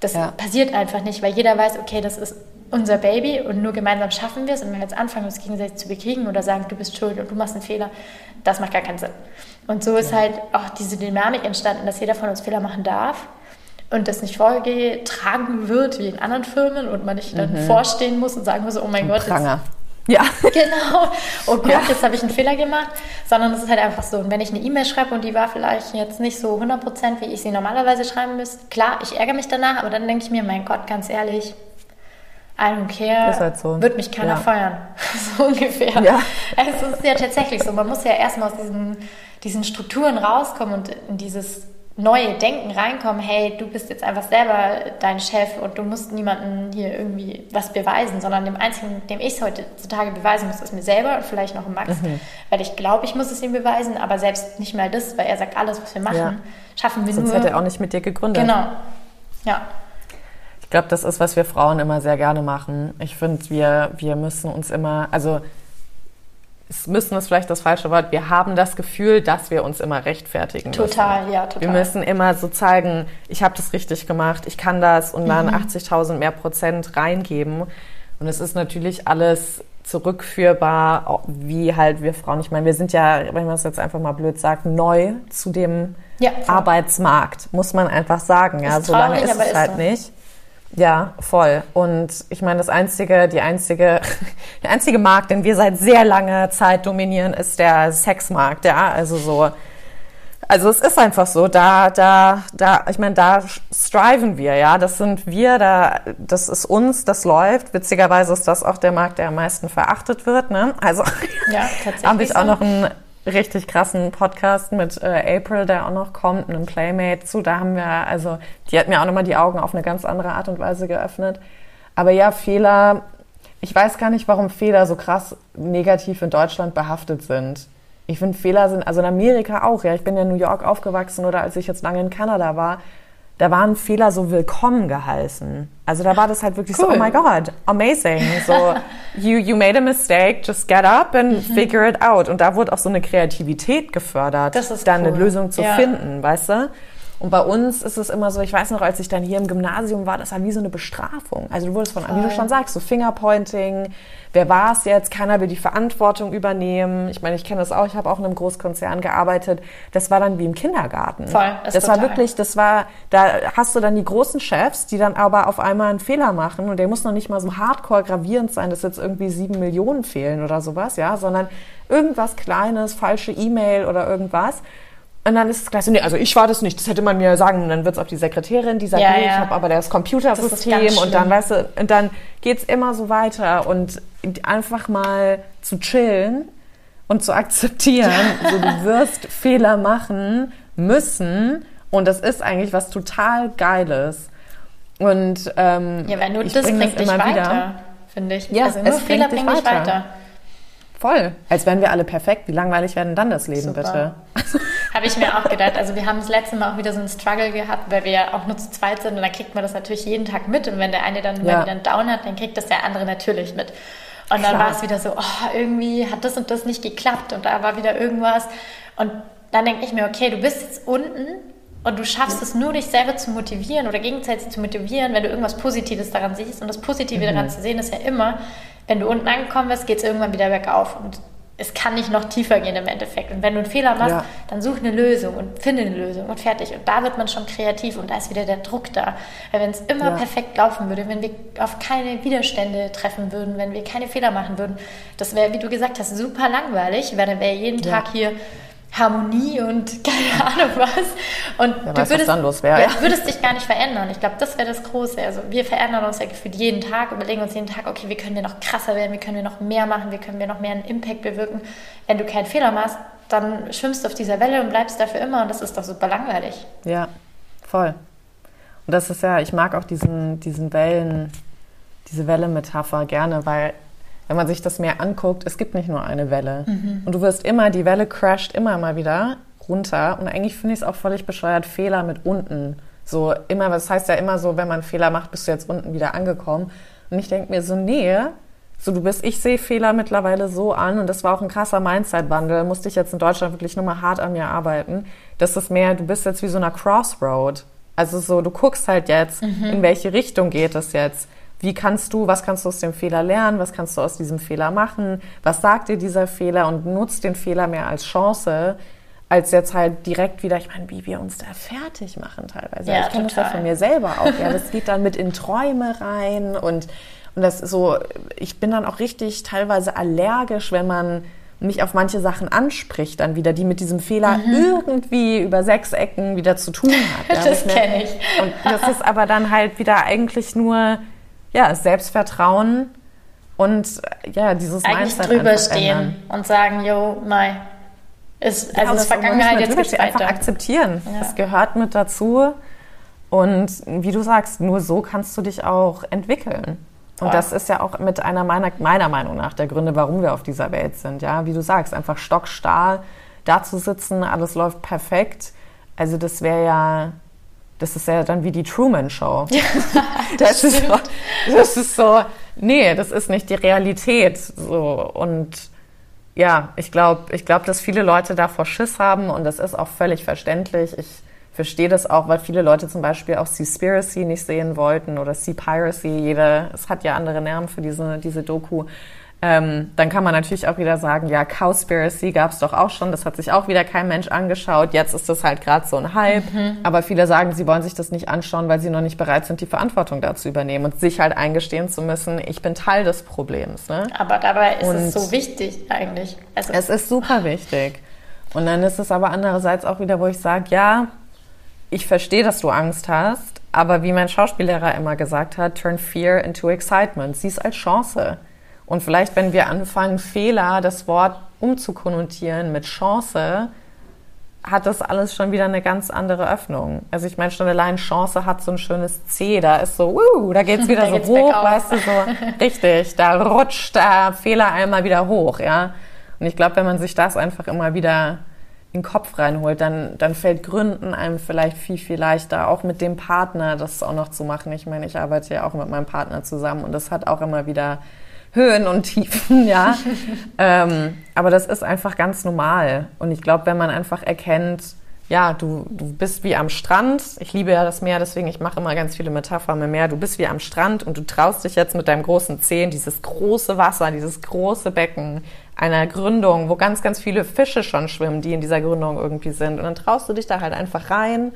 Das ja. passiert einfach nicht, weil jeder weiß, okay, das ist unser Baby und nur gemeinsam schaffen wir es. Und wenn wir jetzt anfangen, uns gegenseitig zu bekriegen oder sagen, du bist schuld und du machst einen Fehler, das macht gar keinen Sinn. Und so ist ja. halt auch diese Dynamik entstanden, dass jeder von uns Fehler machen darf und das nicht vorgetragen wird wie in anderen Firmen und man nicht dann mhm. vorstehen muss und sagen muss, oh mein Gott. Pranger. Ja. *laughs* Genau. Oh Gott, ja. jetzt habe ich einen Fehler gemacht. Sondern es ist halt einfach so. Und wenn ich eine E-Mail schreibe und die war vielleicht jetzt nicht so 100%, wie ich sie normalerweise schreiben müsste, klar, ich ärgere mich danach, aber dann denke ich mir, mein Gott, ganz ehrlich, I don't care, halt so. wird mich keiner ja. feuern. *laughs* so ungefähr. Ja. Also es ist ja tatsächlich so. Man muss ja erstmal aus diesen, diesen Strukturen rauskommen und in dieses neue Denken reinkommen, hey, du bist jetzt einfach selber dein Chef und du musst niemandem hier irgendwie was beweisen, sondern dem Einzigen, dem ich es heutzutage beweisen muss, ist mir selber und vielleicht noch Max, mhm. weil ich glaube, ich muss es ihm beweisen, aber selbst nicht mal das, weil er sagt, alles, was wir machen, ja. schaffen wir Sonst nur. Sonst hätte er auch nicht mit dir gegründet. Genau, ja. Ich glaube, das ist, was wir Frauen immer sehr gerne machen. Ich finde, wir, wir müssen uns immer, also es müssen ist vielleicht das falsche Wort, wir haben das Gefühl, dass wir uns immer rechtfertigen Total, müssen. ja, total. Wir müssen immer so zeigen, ich habe das richtig gemacht, ich kann das und dann mhm. 80.000 mehr Prozent reingeben. Und es ist natürlich alles zurückführbar, wie halt wir Frauen, ich meine, wir sind ja, wenn man es jetzt einfach mal blöd sagt, neu zu dem ja, Arbeitsmarkt, muss man einfach sagen. Ja, so lange ist es halt so. nicht. Ja, voll. Und ich meine, das einzige, die einzige, *laughs* der einzige Markt, den wir seit sehr langer Zeit dominieren, ist der Sexmarkt. Ja, also so. Also es ist einfach so, da, da, da, ich meine, da striven wir, ja. Das sind wir, da, das ist uns, das läuft. Witzigerweise ist das auch der Markt, der am meisten verachtet wird. Ne? Also ja, *laughs* habe ich auch noch einen richtig krassen Podcast mit äh, April, der auch noch kommt, einem Playmate zu. Da haben wir, also, die hat mir auch nochmal die Augen auf eine ganz andere Art und Weise geöffnet. Aber ja, Fehler, ich weiß gar nicht, warum Fehler so krass negativ in Deutschland behaftet sind. Ich finde, Fehler sind, also in Amerika auch, ja. Ich bin ja in New York aufgewachsen oder als ich jetzt lange in Kanada war, da waren Fehler so willkommen geheißen. Also da war das halt wirklich cool. so, oh my God, amazing. So, *laughs* you, you made a mistake, just get up and mhm. figure it out. Und da wurde auch so eine Kreativität gefördert, das ist dann cool. eine Lösung zu ja. finden, weißt du? Und bei uns ist es immer so, ich weiß noch, als ich dann hier im Gymnasium war, das war wie so eine Bestrafung. Also du wurdest von, Voll. wie du schon sagst, so Fingerpointing, wer war es jetzt, keiner will die Verantwortung übernehmen. Ich meine, ich kenne das auch, ich habe auch in einem Großkonzern gearbeitet. Das war dann wie im Kindergarten. Voll, das, das war wirklich, das war, da hast du dann die großen Chefs, die dann aber auf einmal einen Fehler machen und der muss noch nicht mal so hardcore gravierend sein, dass jetzt irgendwie sieben Millionen fehlen oder sowas, ja, sondern irgendwas Kleines, falsche E-Mail oder irgendwas. Und dann ist es gleich so, nee, also ich war das nicht, das hätte man mir sagen, und dann wird es auf die Sekretärin, die sagt, ja, nee, ja. ich habe aber das Computersystem das und dann, weißt du, und dann geht's immer so weiter und einfach mal zu chillen und zu akzeptieren, so du wirst *laughs* Fehler machen müssen und das ist eigentlich was total Geiles. Und ähm, ja, wenn du das bringt dich weiter, finde ich. Ja, also nur Fehler bringen dich weiter. weiter. Voll. Als wären wir alle perfekt. Wie langweilig wäre denn dann das Leben, Super. bitte? *laughs* Habe ich mir auch gedacht. Also wir haben das letzte Mal auch wieder so einen Struggle gehabt, weil wir ja auch nur zu zweit sind und dann kriegt man das natürlich jeden Tag mit. Und wenn der eine dann ja. mal wieder einen Down hat, dann kriegt das der andere natürlich mit. Und dann Klar. war es wieder so, oh, irgendwie hat das und das nicht geklappt und da war wieder irgendwas. Und dann denke ich mir, okay, du bist jetzt unten und du schaffst es nur, dich selber zu motivieren oder gegenseitig zu motivieren, wenn du irgendwas Positives daran siehst. Und das Positive mhm. daran zu sehen ist ja immer, wenn du unten angekommen bist, geht es irgendwann wieder bergauf. Und es kann nicht noch tiefer gehen im Endeffekt. Und wenn du einen Fehler machst, ja. dann such eine Lösung und finde eine Lösung und fertig. Und da wird man schon kreativ und da ist wieder der Druck da. Weil wenn es immer ja. perfekt laufen würde, wenn wir auf keine Widerstände treffen würden, wenn wir keine Fehler machen würden, das wäre, wie du gesagt hast, super langweilig, weil dann wäre jeden ja. Tag hier Harmonie und *laughs* keine Ahnung was. Und Wer du weiß, würdest, dann los wäre. Ja, würdest dich gar nicht verändern. Ich glaube, das wäre das Große. Also wir verändern uns ja gefühlt jeden Tag, überlegen uns jeden Tag, okay, wie können wir noch krasser werden, wie können wir noch mehr machen, wie können wir noch mehr einen Impact bewirken. Wenn du keinen Fehler machst, dann schwimmst du auf dieser Welle und bleibst dafür immer und das ist doch super langweilig. Ja, voll. Und das ist ja, ich mag auch diesen, diesen Wellen, diese Welle-Metapher gerne, weil wenn man sich das Meer anguckt, es gibt nicht nur eine Welle. Mhm. Und du wirst immer, die Welle crasht immer mal wieder runter. Und eigentlich finde ich es auch völlig bescheuert, Fehler mit unten. So immer, das heißt ja immer so, wenn man Fehler macht, bist du jetzt unten wieder angekommen. Und ich denke mir so, nee, so du bist, ich sehe Fehler mittlerweile so an und das war auch ein krasser Mindset-Wandel, musste ich jetzt in Deutschland wirklich nochmal hart an mir arbeiten, dass das mehr, du bist jetzt wie so einer Crossroad. Also so, du guckst halt jetzt, mhm. in welche Richtung geht es jetzt wie kannst du, was kannst du aus dem Fehler lernen, was kannst du aus diesem Fehler machen, was sagt dir dieser Fehler und nutzt den Fehler mehr als Chance, als jetzt halt direkt wieder, ich meine, wie wir uns da fertig machen teilweise. Ja, ich kenne das ja von mir selber auch. Ja, das geht dann mit in Träume rein und, und das ist so, ich bin dann auch richtig teilweise allergisch, wenn man mich auf manche Sachen anspricht, dann wieder, die mit diesem Fehler mhm. irgendwie über sechs Ecken wieder zu tun hat. *laughs* Ja, das kenne ich. Und das ist aber dann halt wieder eigentlich nur ja, Selbstvertrauen und ja, dieses Eigentlich Mindset drüber stehen ändern. und sagen, yo, nein, ist, also ja, ist Vergangenheit jetzt geht's einfach akzeptieren. Ja. Das gehört mit dazu. Und wie du sagst, nur so kannst du dich auch entwickeln. Und ja. das ist ja auch mit einer meiner, meiner Meinung nach der Gründe, warum wir auf dieser Welt sind. Ja, wie du sagst, einfach stockstarr da zu sitzen, alles läuft perfekt. Also das wäre ja das ist ja dann wie die Truman Show. *laughs* das, ist so, das ist so, nee, das ist nicht die Realität. So und ja, ich glaube, ich glaube, dass viele Leute davor Schiss haben und das ist auch völlig verständlich. Ich verstehe das auch, weil viele Leute zum Beispiel auch Seaspiracy nicht sehen wollten oder Sea Piracy. Jeder, es hat ja andere Namen für diese diese Doku. Ähm, dann kann man natürlich auch wieder sagen, ja, Cowspiracy gab es doch auch schon, das hat sich auch wieder kein Mensch angeschaut. Jetzt ist das halt gerade so ein Hype. Mhm. Aber viele sagen, sie wollen sich das nicht anschauen, weil sie noch nicht bereit sind, die Verantwortung dazu übernehmen und sich halt eingestehen zu müssen, ich bin Teil des Problems. Ne? Aber dabei ist und es so wichtig eigentlich. Also es ist super wichtig. Und dann ist es aber andererseits auch wieder, wo ich sage, ja, ich verstehe, dass du Angst hast, aber wie mein Schauspiellehrer immer gesagt hat, turn fear into excitement. Sieh es als Chance. Und vielleicht, wenn wir anfangen, Fehler, das Wort umzukonnotieren mit Chance, hat das alles schon wieder eine ganz andere Öffnung. Also ich meine, schon allein Chance hat so ein schönes C, da ist so, uh, da geht's *laughs* wieder da so hoch, weißt du, so *laughs* richtig, da rutscht der Fehler einmal wieder hoch, ja. Und ich glaube, wenn man sich das einfach immer wieder in den Kopf reinholt, dann, dann fällt Gründen einem vielleicht viel, viel leichter, auch mit dem Partner das auch noch zu machen. Ich meine, ich arbeite ja auch mit meinem Partner zusammen und das hat auch immer wieder Höhen und Tiefen, *laughs* ja. ähm, aber das ist einfach ganz normal. Und ich glaube, wenn man einfach erkennt, ja, du, du bist wie am Strand. Ich liebe ja das Meer, deswegen ich mache immer ganz viele Metaphern mit Meer. Du bist wie am Strand und du traust dich jetzt mit deinem großen Zehen dieses große Wasser, dieses große Becken einer Gründung, wo ganz, ganz viele Fische schon schwimmen, die in dieser Gründung irgendwie sind. Und dann traust du dich da halt einfach rein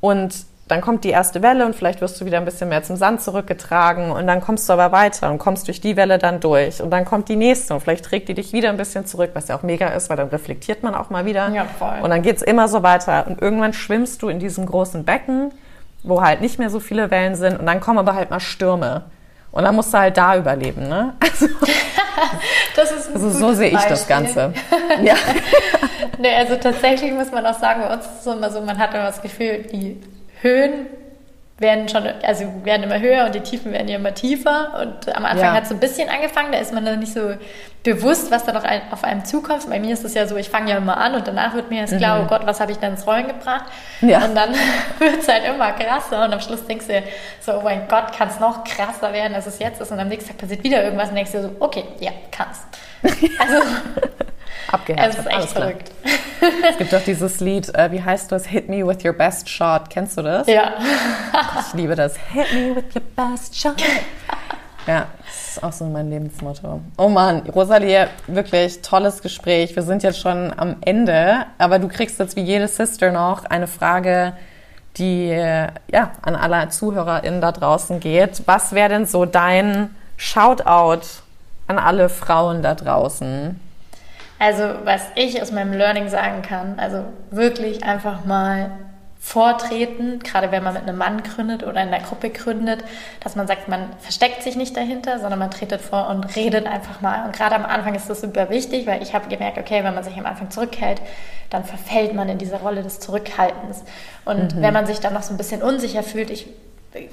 und dann kommt die erste Welle und vielleicht wirst du wieder ein bisschen mehr zum Sand zurückgetragen und dann kommst du aber weiter und kommst durch die Welle dann durch und dann kommt die nächste und vielleicht trägt die dich wieder ein bisschen zurück, was ja auch mega ist, weil dann reflektiert man auch mal wieder. Ja, voll. Und dann geht's immer so weiter und irgendwann schwimmst du in diesem großen Becken, wo halt nicht mehr so viele Wellen sind und dann kommen aber halt mal Stürme. Und dann musst du halt da überleben, ne? *laughs* Also, *laughs* das ist also so sehe ich das Ganze. *laughs* ja. nee, also tatsächlich muss man auch sagen, bei uns ist es immer so, man hat immer das Gefühl, die Höhen werden schon, also werden immer höher und die Tiefen werden ja immer tiefer. Und am Anfang ja. hat es so ein bisschen angefangen, da ist man dann nicht so bewusst, was da noch auf einem zukommt. Bei mir ist es ja so, ich fange ja immer an und danach wird mir jetzt klar, mhm. oh Gott, was habe ich dann ins Rollen gebracht? Ja. Und dann *laughs* wird es halt immer krasser und am Schluss denkst du so, oh mein Gott, kann es noch krasser werden, als es jetzt ist. Und am nächsten Tag passiert wieder irgendwas und denkst du so, okay, ja, kann's. *laughs* Also Abgehärtet. Es ist echt verrückt. Es gibt auch dieses Lied, äh, wie heißt das? Hit me with your best shot. Kennst du das? Ja. Ich liebe das. Hit me with your best shot. Ja, das ist auch so mein Lebensmotto. Oh Mann, Rosalie, wirklich tolles Gespräch. Wir sind jetzt schon am Ende, aber du kriegst jetzt wie jede Sister noch eine Frage, die ja an alle ZuhörerInnen da draußen geht. Was wäre denn so dein Shoutout an alle Frauen da draußen? Also, was ich aus meinem Learning sagen kann, also wirklich einfach mal vortreten, gerade wenn man mit einem Mann gründet oder in der Gruppe gründet, dass man sagt, man versteckt sich nicht dahinter, sondern man tretet vor und redet einfach mal. Und gerade am Anfang ist das super wichtig, weil ich habe gemerkt, okay, wenn man sich am Anfang zurückhält, dann verfällt man in diese Rolle des Zurückhaltens. Und mhm. wenn man sich dann noch so ein bisschen unsicher fühlt, ich ich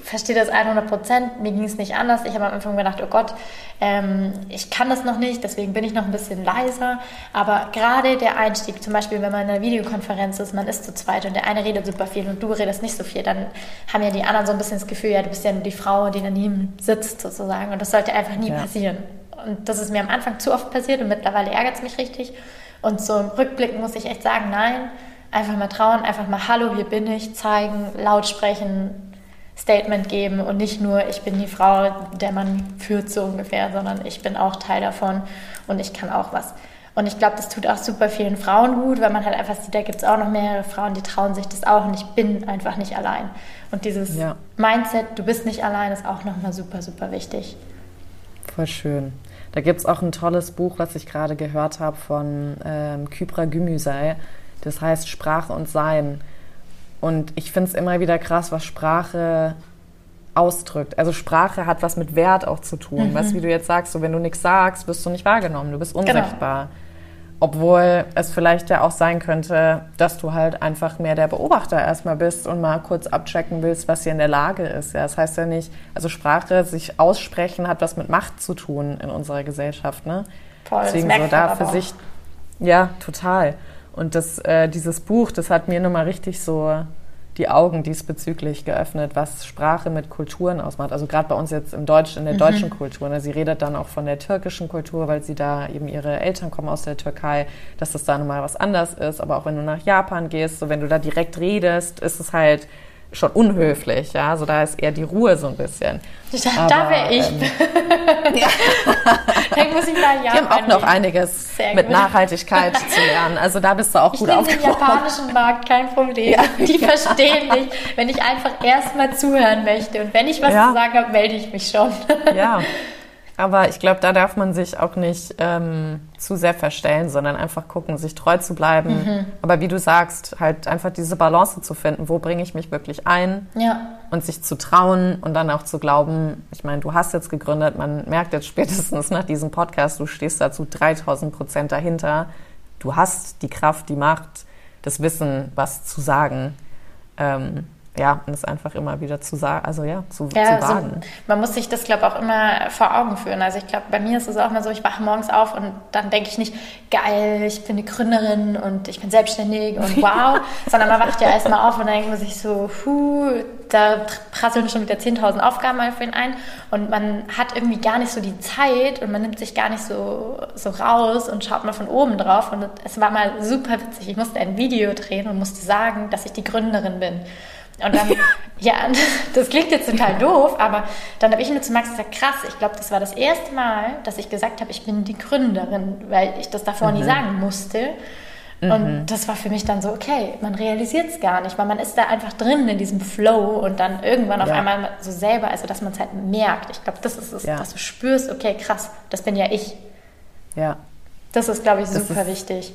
verstehe das 100 Prozent. Mir ging es nicht anders. Ich habe am Anfang gedacht, oh Gott, ähm, ich kann das noch nicht, deswegen bin ich noch ein bisschen leiser. Aber gerade der Einstieg, zum Beispiel, wenn man in einer Videokonferenz ist, man ist zu zweit und der eine redet super viel und du redest nicht so viel, dann haben ja die anderen so ein bisschen das Gefühl, ja, du bist ja nur die Frau, die daneben sitzt sozusagen. Und das sollte einfach nie ja. passieren. Und das ist mir am Anfang zu oft passiert und mittlerweile ärgert es mich richtig. Und so im Rückblick muss ich echt sagen, nein, einfach mal trauen, einfach mal Hallo, hier bin ich, zeigen, laut sprechen, Statement geben und nicht nur, ich bin die Frau, der man führt, so ungefähr, sondern ich bin auch Teil davon und ich kann auch was. Und ich glaube, das tut auch super vielen Frauen gut, weil man halt einfach sieht, da gibt es auch noch mehrere Frauen, die trauen sich das auch und ich bin einfach nicht allein. Und dieses ja. Mindset, du bist nicht allein, ist auch nochmal super, super wichtig. Voll schön. Da gibt es auch ein tolles Buch, was ich gerade gehört habe von ähm, Kybra Gümüsei. Das heißt Sprache und Sein. Und ich finde es immer wieder krass, was Sprache ausdrückt. Also Sprache hat was mit Wert auch zu tun. Mhm. Weißt wie du jetzt sagst, so wenn du nichts sagst, wirst du nicht wahrgenommen, du bist genau. unsichtbar. Genau. Obwohl es vielleicht ja auch sein könnte, dass du halt einfach mehr der Beobachter erstmal bist und mal kurz abchecken willst, was hier in der Lage ist. Ja, das heißt ja nicht, also Sprache, sich aussprechen, hat was mit Macht zu tun in unserer Gesellschaft. Ne? Voll, Deswegen so da für sich. Ja, total. Und das, äh, dieses Buch, das hat mir nochmal richtig so die Augen diesbezüglich geöffnet, was Sprache mit Kulturen ausmacht. Also gerade bei uns jetzt im Deutsch, in der mhm. deutschen Kultur. Ne? Sie redet dann auch von der türkischen Kultur, weil sie da eben ihre Eltern kommen aus der Türkei, dass das da nochmal was anders ist. Aber auch wenn du nach Japan gehst, so wenn du da direkt redest, ist es halt schon unhöflich, ja, so da ist eher die Ruhe so ein bisschen. Da, da wäre ich. Ähm, *laughs* ja. Dann muss ich mal ja. Wir haben auch noch einiges mit Nachhaltigkeit *laughs* zu lernen. Also da bist du auch ich gut aufgehoben. Den japanischen Markt kein Problem. Ja. Die verstehen mich, wenn ich einfach erstmal zuhören möchte und wenn ich was ja. zu sagen habe, melde ich mich schon. Ja. *laughs* Aber ich glaube, da darf man sich auch nicht ähm, zu sehr verstellen, sondern einfach gucken, sich treu zu bleiben. Mhm. Aber wie du sagst, halt einfach diese Balance zu finden, wo bringe ich mich wirklich ein ja. und sich zu trauen und dann auch zu glauben, ich meine, du hast jetzt gegründet, man merkt jetzt spätestens nach diesem Podcast, du stehst dazu 3000 Prozent dahinter. Du hast die Kraft, die Macht, das Wissen, was zu sagen. Ähm, ja, und es einfach immer wieder zu sagen, also ja, zu, ja, zu wagen. Also man muss sich das, glaube ich, auch immer vor Augen führen. Also ich glaube, bei mir ist es auch immer so, ich wache morgens auf und dann denke ich nicht, geil, ich bin eine Gründerin und ich bin selbstständig und *laughs* wow, sondern man wacht ja erstmal auf und dann denkt man sich so, hu, da prasseln schon wieder 10.000 Aufgaben auf ihn ein und man hat irgendwie gar nicht so die Zeit und man nimmt sich gar nicht so, so raus und schaut mal von oben drauf und es war mal super witzig. Ich musste ein Video drehen und musste sagen, dass ich die Gründerin bin. Und dann, ja, *laughs* das klingt jetzt total doof, aber dann habe ich nur zu Max gesagt, krass, ich glaube, das war das erste Mal, dass ich gesagt habe, ich bin die Gründerin, weil ich das davor mhm. nie sagen musste. Und mhm. das war für mich dann so, okay, man realisiert es gar nicht, weil man ist da einfach drin in diesem Flow und dann irgendwann auf ja. einmal so selber, also dass man es halt merkt. Ich glaube, das ist es, ja. dass du spürst, okay, krass, das bin ja ich. Ja. Das ist, glaube ich, super wichtig.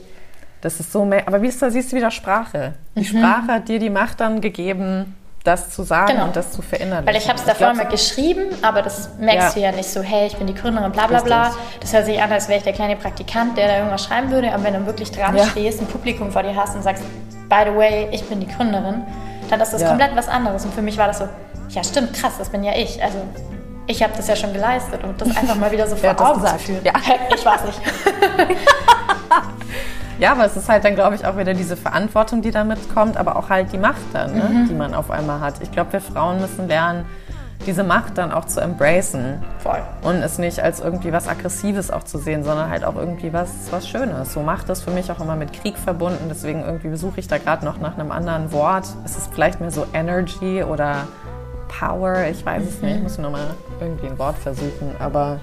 Das ist so, aber wie ist da, siehst du wieder Sprache? Die mhm. Sprache hat dir die Macht dann gegeben, das zu sagen genau. und das zu verinnerlichen. Weil ich habe es davor mal geschrieben, aber das merkst ja. du ja nicht so, hey, ich bin die Gründerin, bla bla bla. Das hört sich an, als wäre ich der kleine Praktikant, der da irgendwas schreiben würde. Aber wenn du wirklich dran ja. stehst, ein Publikum vor dir hast und sagst, by the way, ich bin die Gründerin, dann ist das ja. komplett was anderes. Und für mich war das so, ja stimmt, krass, das bin ja ich. Also ich habe das ja schon geleistet und das einfach mal wieder so vor Augen *laughs* zu führen. Ja. *laughs* Ich weiß nicht. *laughs* Ja, aber es ist halt dann, glaube ich, auch wieder diese Verantwortung, die damit kommt, aber auch halt die Macht dann, ne, mhm. die man auf einmal hat. Ich glaube, wir Frauen müssen lernen, diese Macht dann auch zu embracen. Voll. Und es nicht als irgendwie was Aggressives auch zu sehen, sondern halt auch irgendwie was, was Schönes. So Macht ist für mich auch immer mit Krieg verbunden. Deswegen irgendwie besuche ich da gerade noch nach einem anderen Wort. Es ist vielleicht mehr so Energy oder Power. Ich weiß mhm. es nicht. Ich muss nochmal irgendwie ein Wort versuchen. Aber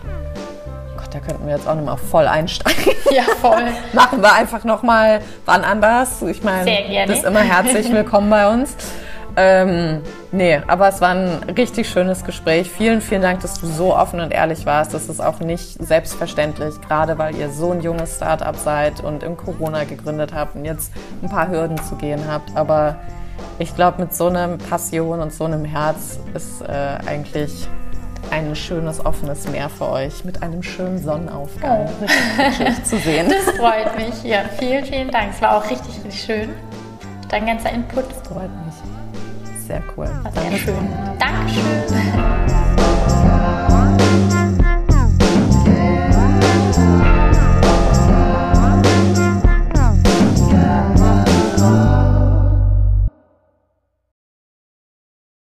da könnten wir jetzt auch nochmal voll einsteigen. Ja, voll. *laughs* Machen wir einfach nochmal wann anders. Ich meine, du bist immer herzlich willkommen bei uns. Ähm, nee, aber es war ein richtig schönes Gespräch. Vielen, vielen Dank, dass du so offen und ehrlich warst. Das ist auch nicht selbstverständlich, gerade weil ihr so ein junges Start-up seid und in Corona gegründet habt und jetzt ein paar Hürden zu gehen habt. Aber ich glaube, mit so einer Passion und so einem Herz ist äh, eigentlich ein schönes offenes Meer für euch mit einem schönen Sonnenaufgang oh. zu sehen. *laughs* Das freut mich. Ja, vielen, vielen Dank. Es war auch richtig, richtig schön. Dein ganzer Input. Das freut mich. Sehr cool. War sehr schön. Dankeschön.